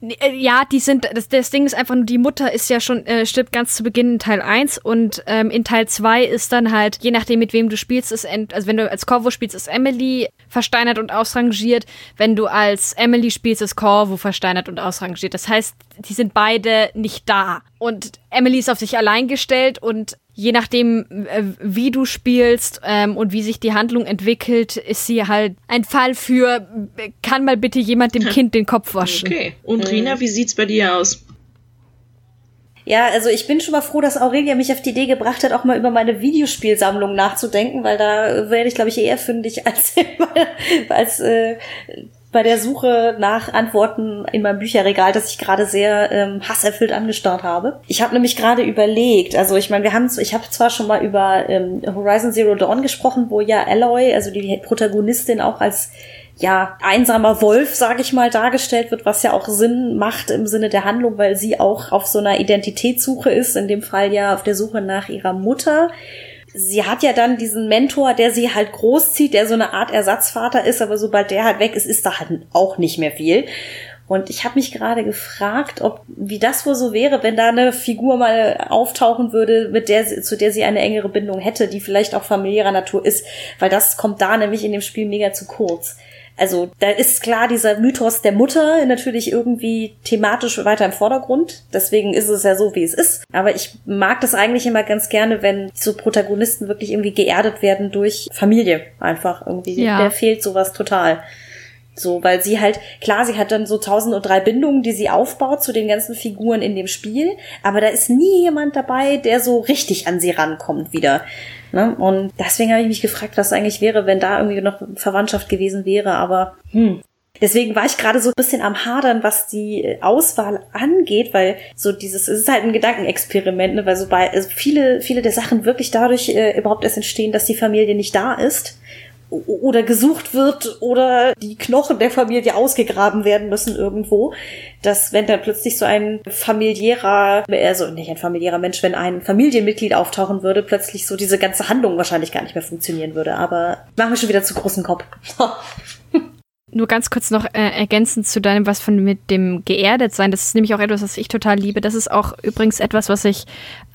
Speaker 1: Äh, Ja, die sind, das, das Ding ist einfach nur, die Mutter ist ja schon, äh, stirbt ganz zu Beginn in Teil 1 und ähm, in Teil 2 ist dann halt, je nachdem mit wem du spielst, ist, also wenn du als Corvo spielst, ist Emily versteinert und ausrangiert. Wenn du als Emily spielst, ist Corvo versteinert und ausrangiert. Das heißt, die sind beide nicht da. Und Emily ist auf sich allein gestellt und je nachdem, äh, wie du spielst ähm, und wie sich die Handlung entwickelt, ist sie halt ein Fall für, kann mal bitte jemand dem Kind den Kopf waschen.
Speaker 3: Okay. Und Rina, wie sieht's bei dir aus?
Speaker 4: Ja, also ich bin schon mal froh, dass Aurelia mich auf die Idee gebracht hat, auch mal über meine Videospielsammlung nachzudenken, weil da werde ich, glaube ich, eher fündig als, als äh, bei der Suche nach Antworten in meinem Bücherregal, das ich gerade sehr ähm, hasserfüllt angestarrt habe. Ich habe nämlich gerade überlegt, also ich meine, wir haben, ich habe zwar schon mal über ähm, Horizon Zero Dawn gesprochen, wo ja Aloy, also die Protagonistin, auch als ja, einsamer Wolf, sage ich mal, dargestellt wird, was ja auch Sinn macht im Sinne der Handlung, weil sie auch auf so einer Identitätssuche ist, in dem Fall ja auf der Suche nach ihrer Mutter. Sie hat ja dann diesen Mentor, der sie halt großzieht, der so eine Art Ersatzvater ist, aber sobald der halt weg ist, ist da halt auch nicht mehr viel. Und ich habe mich gerade gefragt, ob wie das wohl so wäre, wenn da eine Figur mal auftauchen würde, mit der zu der sie eine engere Bindung hätte, die vielleicht auch familiärer Natur ist, weil das kommt da nämlich in dem Spiel mega zu kurz. Also da ist klar dieser Mythos der Mutter natürlich irgendwie thematisch weiter im Vordergrund. Deswegen ist es ja so, wie es ist. Aber ich mag das eigentlich immer ganz gerne, wenn so Protagonisten wirklich irgendwie geerdet werden durch Familie. Einfach irgendwie. Ja. Der fehlt sowas total. So, weil sie halt, klar, sie hat dann so tausend und drei Bindungen, die sie aufbaut zu den ganzen Figuren in dem Spiel, aber da ist nie jemand dabei, der so richtig an sie rankommt wieder. Ne? Und deswegen habe ich mich gefragt, was eigentlich wäre, wenn da irgendwie noch Verwandtschaft gewesen wäre, aber hm. Deswegen war ich gerade so ein bisschen am Hadern, was die Auswahl angeht, weil so dieses, es ist halt ein Gedankenexperiment, ne? weil so also viele, viele der Sachen wirklich dadurch äh, überhaupt erst entstehen, dass die Familie nicht da ist oder gesucht wird oder die Knochen der Familie ausgegraben werden müssen irgendwo, dass wenn dann plötzlich so ein familiärer, also nicht ein familiärer Mensch, wenn ein Familienmitglied auftauchen würde, plötzlich so diese ganze Handlung wahrscheinlich gar nicht mehr funktionieren würde. Aber machen wir schon wieder zu großen Kopf.
Speaker 1: nur ganz kurz noch äh, ergänzend zu deinem, was von mit dem geerdet sein. Das ist nämlich auch etwas, was ich total liebe. Das ist auch übrigens etwas, was ich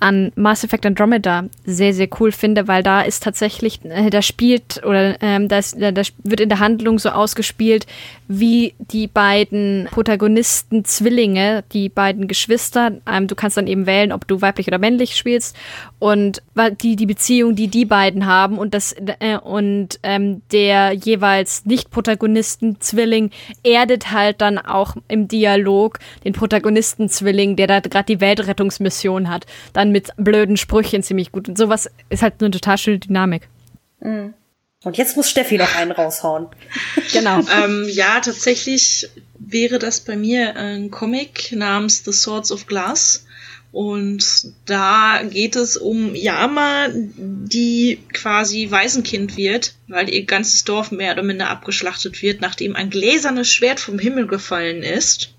Speaker 1: an Mass Effect Andromeda sehr, sehr cool finde, weil da ist tatsächlich, äh, da spielt oder ähm, da, ist, da, da wird in der Handlung so ausgespielt, wie die beiden Protagonisten Zwillinge, die beiden Geschwister, ähm, du kannst dann eben wählen, ob du weiblich oder männlich spielst und die, die Beziehung, die die beiden haben und das äh, und ähm, der jeweils Nicht-Protagonisten Zwilling erdet halt dann auch im Dialog den Protagonisten-Zwilling, der da gerade die Weltrettungsmission hat, dann mit blöden Sprüchen ziemlich gut. Und sowas ist halt eine total schöne Dynamik.
Speaker 4: Mhm. Und jetzt muss Steffi noch einen raushauen.
Speaker 3: genau. ähm, ja, tatsächlich wäre das bei mir ein Comic namens The Swords of Glass. Und da geht es um Yama, die quasi Waisenkind wird, weil ihr ganzes Dorf mehr oder minder abgeschlachtet wird, nachdem ein gläsernes Schwert vom Himmel gefallen ist.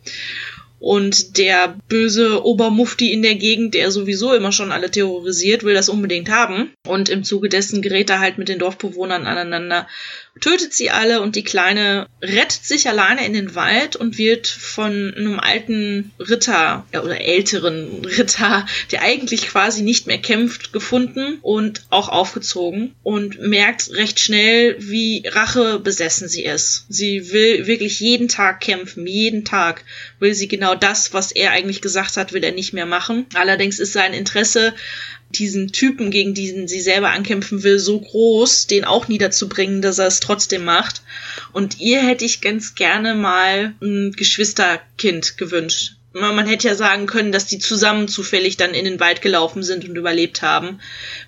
Speaker 3: Und der böse Obermufti in der Gegend, der sowieso immer schon alle terrorisiert, will das unbedingt haben. Und im Zuge dessen gerät er halt mit den Dorfbewohnern aneinander tötet sie alle und die Kleine rettet sich alleine in den Wald und wird von einem alten Ritter ja, oder älteren Ritter, der eigentlich quasi nicht mehr kämpft, gefunden und auch aufgezogen und merkt recht schnell, wie Rache besessen sie ist. Sie will wirklich jeden Tag kämpfen, jeden Tag will sie genau das, was er eigentlich gesagt hat, will er nicht mehr machen. Allerdings ist sein Interesse diesen Typen, gegen diesen sie selber ankämpfen will, so groß, den auch niederzubringen, dass er es trotzdem macht. Und ihr hätte ich ganz gerne mal ein Geschwisterkind gewünscht. Man hätte ja sagen können, dass die zusammen zufällig dann in den Wald gelaufen sind und überlebt haben,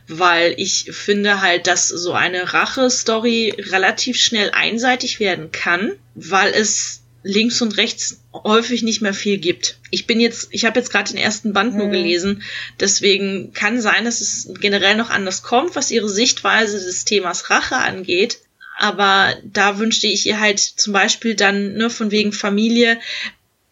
Speaker 3: weil ich finde halt, dass so eine Rache-Story relativ schnell einseitig werden kann, weil es links und rechts häufig nicht mehr viel gibt. Ich bin jetzt, ich habe jetzt gerade den ersten Band nur mhm. gelesen, deswegen kann sein, dass es generell noch anders kommt, was ihre Sichtweise des Themas Rache angeht. Aber da wünschte ich ihr halt zum Beispiel dann, ne, von wegen Familie,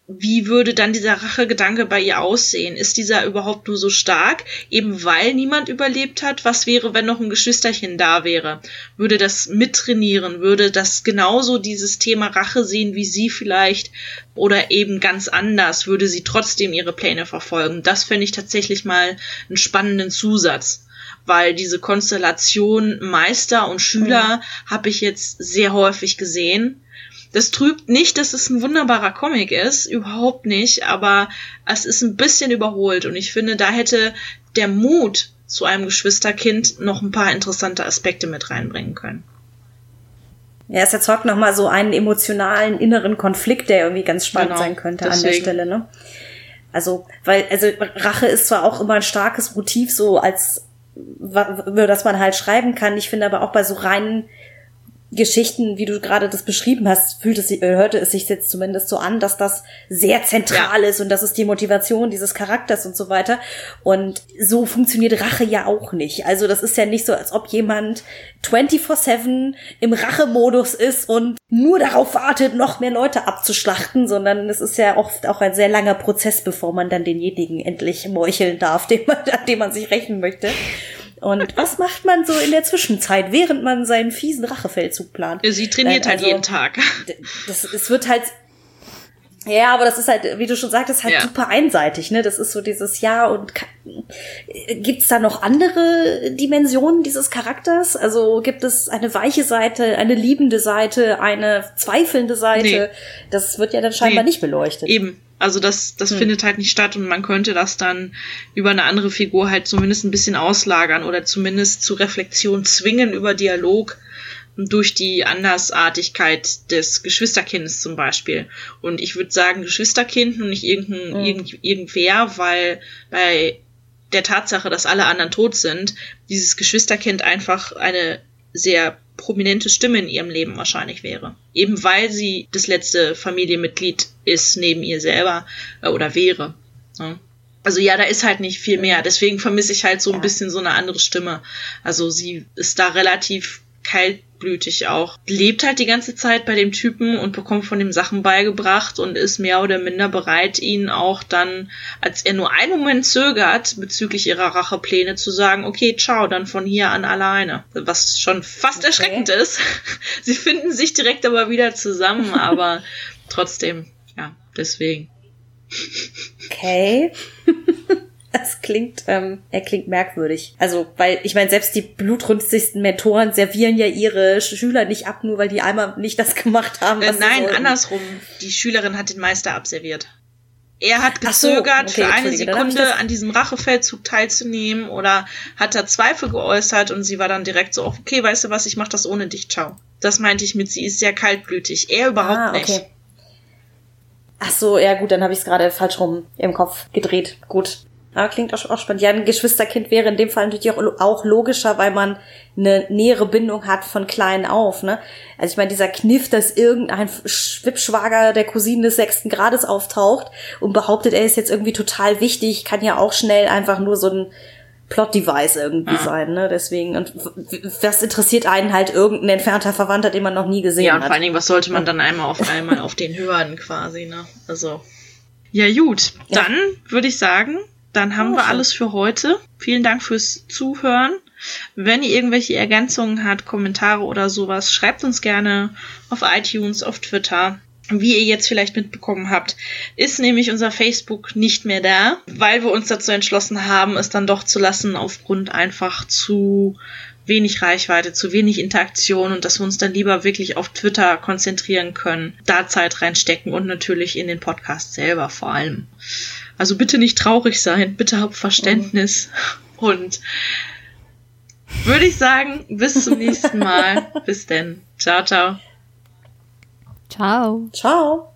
Speaker 3: wie würde dann dieser Rachegedanke bei ihr aussehen? Ist dieser überhaupt nur so stark, eben weil niemand überlebt hat? Was wäre, wenn noch ein Geschwisterchen da wäre? Würde das mittrainieren? Würde das genauso dieses Thema Rache sehen wie sie vielleicht? Oder eben ganz anders? Würde sie trotzdem ihre Pläne verfolgen? Das fände ich tatsächlich mal einen spannenden Zusatz weil diese Konstellation Meister und Schüler mhm. habe ich jetzt sehr häufig gesehen das trübt nicht, dass es ein wunderbarer Comic ist, überhaupt nicht, aber es ist ein bisschen überholt und ich finde, da hätte der Mut zu einem Geschwisterkind noch ein paar interessante Aspekte mit reinbringen können.
Speaker 4: Ja, es erzeugt nochmal so einen emotionalen inneren Konflikt, der irgendwie ganz spannend genau, sein könnte deswegen. an der Stelle, ne? Also, weil, also Rache ist zwar auch immer ein starkes Motiv, so als über das man halt schreiben kann. Ich finde aber auch bei so reinen Geschichten, wie du gerade das beschrieben hast, fühlt es, äh, hörte es sich jetzt zumindest so an, dass das sehr zentral ja. ist und das ist die Motivation dieses Charakters und so weiter. Und so funktioniert Rache ja auch nicht. Also das ist ja nicht so, als ob jemand 24-7 im Rachemodus ist und nur darauf wartet, noch mehr Leute abzuschlachten, sondern es ist ja oft auch ein sehr langer Prozess, bevor man dann denjenigen endlich meucheln darf, dem man, an dem man sich rächen möchte. Und was macht man so in der Zwischenzeit, während man seinen fiesen Rachefeldzug plant?
Speaker 3: Sie trainiert halt also, jeden Tag.
Speaker 4: Das, es wird halt Ja, aber das ist halt, wie du schon sagtest, halt
Speaker 3: Ja.
Speaker 4: super einseitig, ne? Das ist so dieses Ja und gibt's da noch andere Dimensionen dieses Charakters? Also gibt es eine weiche Seite, eine liebende Seite, eine zweifelnde Seite?
Speaker 3: Nee.
Speaker 4: Das wird ja dann scheinbar
Speaker 3: Nee.
Speaker 4: nicht beleuchtet.
Speaker 3: Eben. Also das, das findet halt nicht statt und man könnte das dann über eine andere Figur halt zumindest ein bisschen auslagern oder zumindest zu Reflexion zwingen über Dialog durch die Andersartigkeit des Geschwisterkindes zum Beispiel. Und ich würde sagen Geschwisterkind und nicht irgendein, irgend, irgendwer, weil bei der Tatsache, dass alle anderen tot sind, dieses Geschwisterkind einfach eine sehr prominente Stimme in ihrem Leben wahrscheinlich wäre. Eben weil sie das letzte Familienmitglied ist neben ihr selber äh, oder wäre. Ja. Also ja, da ist halt nicht viel mehr. Deswegen vermisse ich halt so ein bisschen so eine andere Stimme. Also sie ist da relativ kaltblütig auch. Lebt halt die ganze Zeit bei dem Typen und bekommt von dem Sachen beigebracht und ist mehr oder minder bereit, ihn auch dann, als er nur einen Moment zögert, bezüglich ihrer Rachepläne zu sagen, okay, ciao, dann von hier an alleine. Was schon fast
Speaker 4: Okay.
Speaker 3: erschreckend ist. Sie finden sich direkt aber wieder zusammen, aber trotzdem, ja, deswegen.
Speaker 4: Okay. Das klingt, ähm, er klingt merkwürdig. Also, weil, ich meine, selbst die blutrünstigsten Mentoren servieren ja ihre Schüler nicht ab, nur weil die einmal nicht das gemacht haben.
Speaker 3: Äh,
Speaker 4: was sie
Speaker 3: nein, andersrum. Die Schülerin hat den Meister abserviert. Er hat
Speaker 4: Ach so,
Speaker 3: gezögert,
Speaker 4: okay,
Speaker 3: für eine Sekunde an diesem Rachefeldzug teilzunehmen oder hat da Zweifel geäußert und sie war dann direkt so, okay, weißt du was, ich mach das ohne dich, ciao. Das meinte ich mit, sie ist sehr kaltblütig. Er überhaupt
Speaker 4: Ah,
Speaker 3: nicht.
Speaker 4: okay. Ach so, ja gut, dann habe ich es gerade falsch rum im Kopf gedreht. Gut. Aber klingt auch, auch spannend. Ja, ein Geschwisterkind wäre in dem Fall natürlich auch, auch logischer, weil man eine nähere Bindung hat von klein auf. Ne? Also ich meine, dieser Kniff, dass irgendein Schwippschwager der Cousine des sechsten Grades auftaucht und behauptet, er ist jetzt irgendwie total wichtig, kann ja auch schnell einfach nur so ein Plot-Device irgendwie sein. Ne? Deswegen, und was interessiert einen halt irgendein entfernter Verwandter, den man noch nie gesehen
Speaker 3: Ja, und
Speaker 4: hat?
Speaker 3: vor allen Dingen, was sollte man dann einmal auf einmal auf den hören quasi, ne? Also. Ja, gut.
Speaker 4: Ja.
Speaker 3: Dann würde ich sagen, dann haben
Speaker 4: Oh,
Speaker 3: wir
Speaker 4: schön.
Speaker 3: alles für heute. Vielen Dank fürs Zuhören. Wenn ihr irgendwelche Ergänzungen habt, Kommentare oder sowas, schreibt uns gerne auf iTunes, auf Twitter. Wie ihr jetzt vielleicht mitbekommen habt, ist nämlich unser Facebook nicht mehr da, weil wir uns dazu entschlossen haben, es dann doch zu lassen, aufgrund einfach zu wenig Reichweite, zu wenig Interaktion und dass wir uns dann lieber wirklich auf Twitter konzentrieren können, da Zeit reinstecken und natürlich in den Podcast selber vor allem. Also bitte nicht traurig sein, bitte habt Verständnis und würde ich sagen, bis zum nächsten Mal. bis denn. Ciao, ciao.
Speaker 1: Ciao.
Speaker 4: Ciao.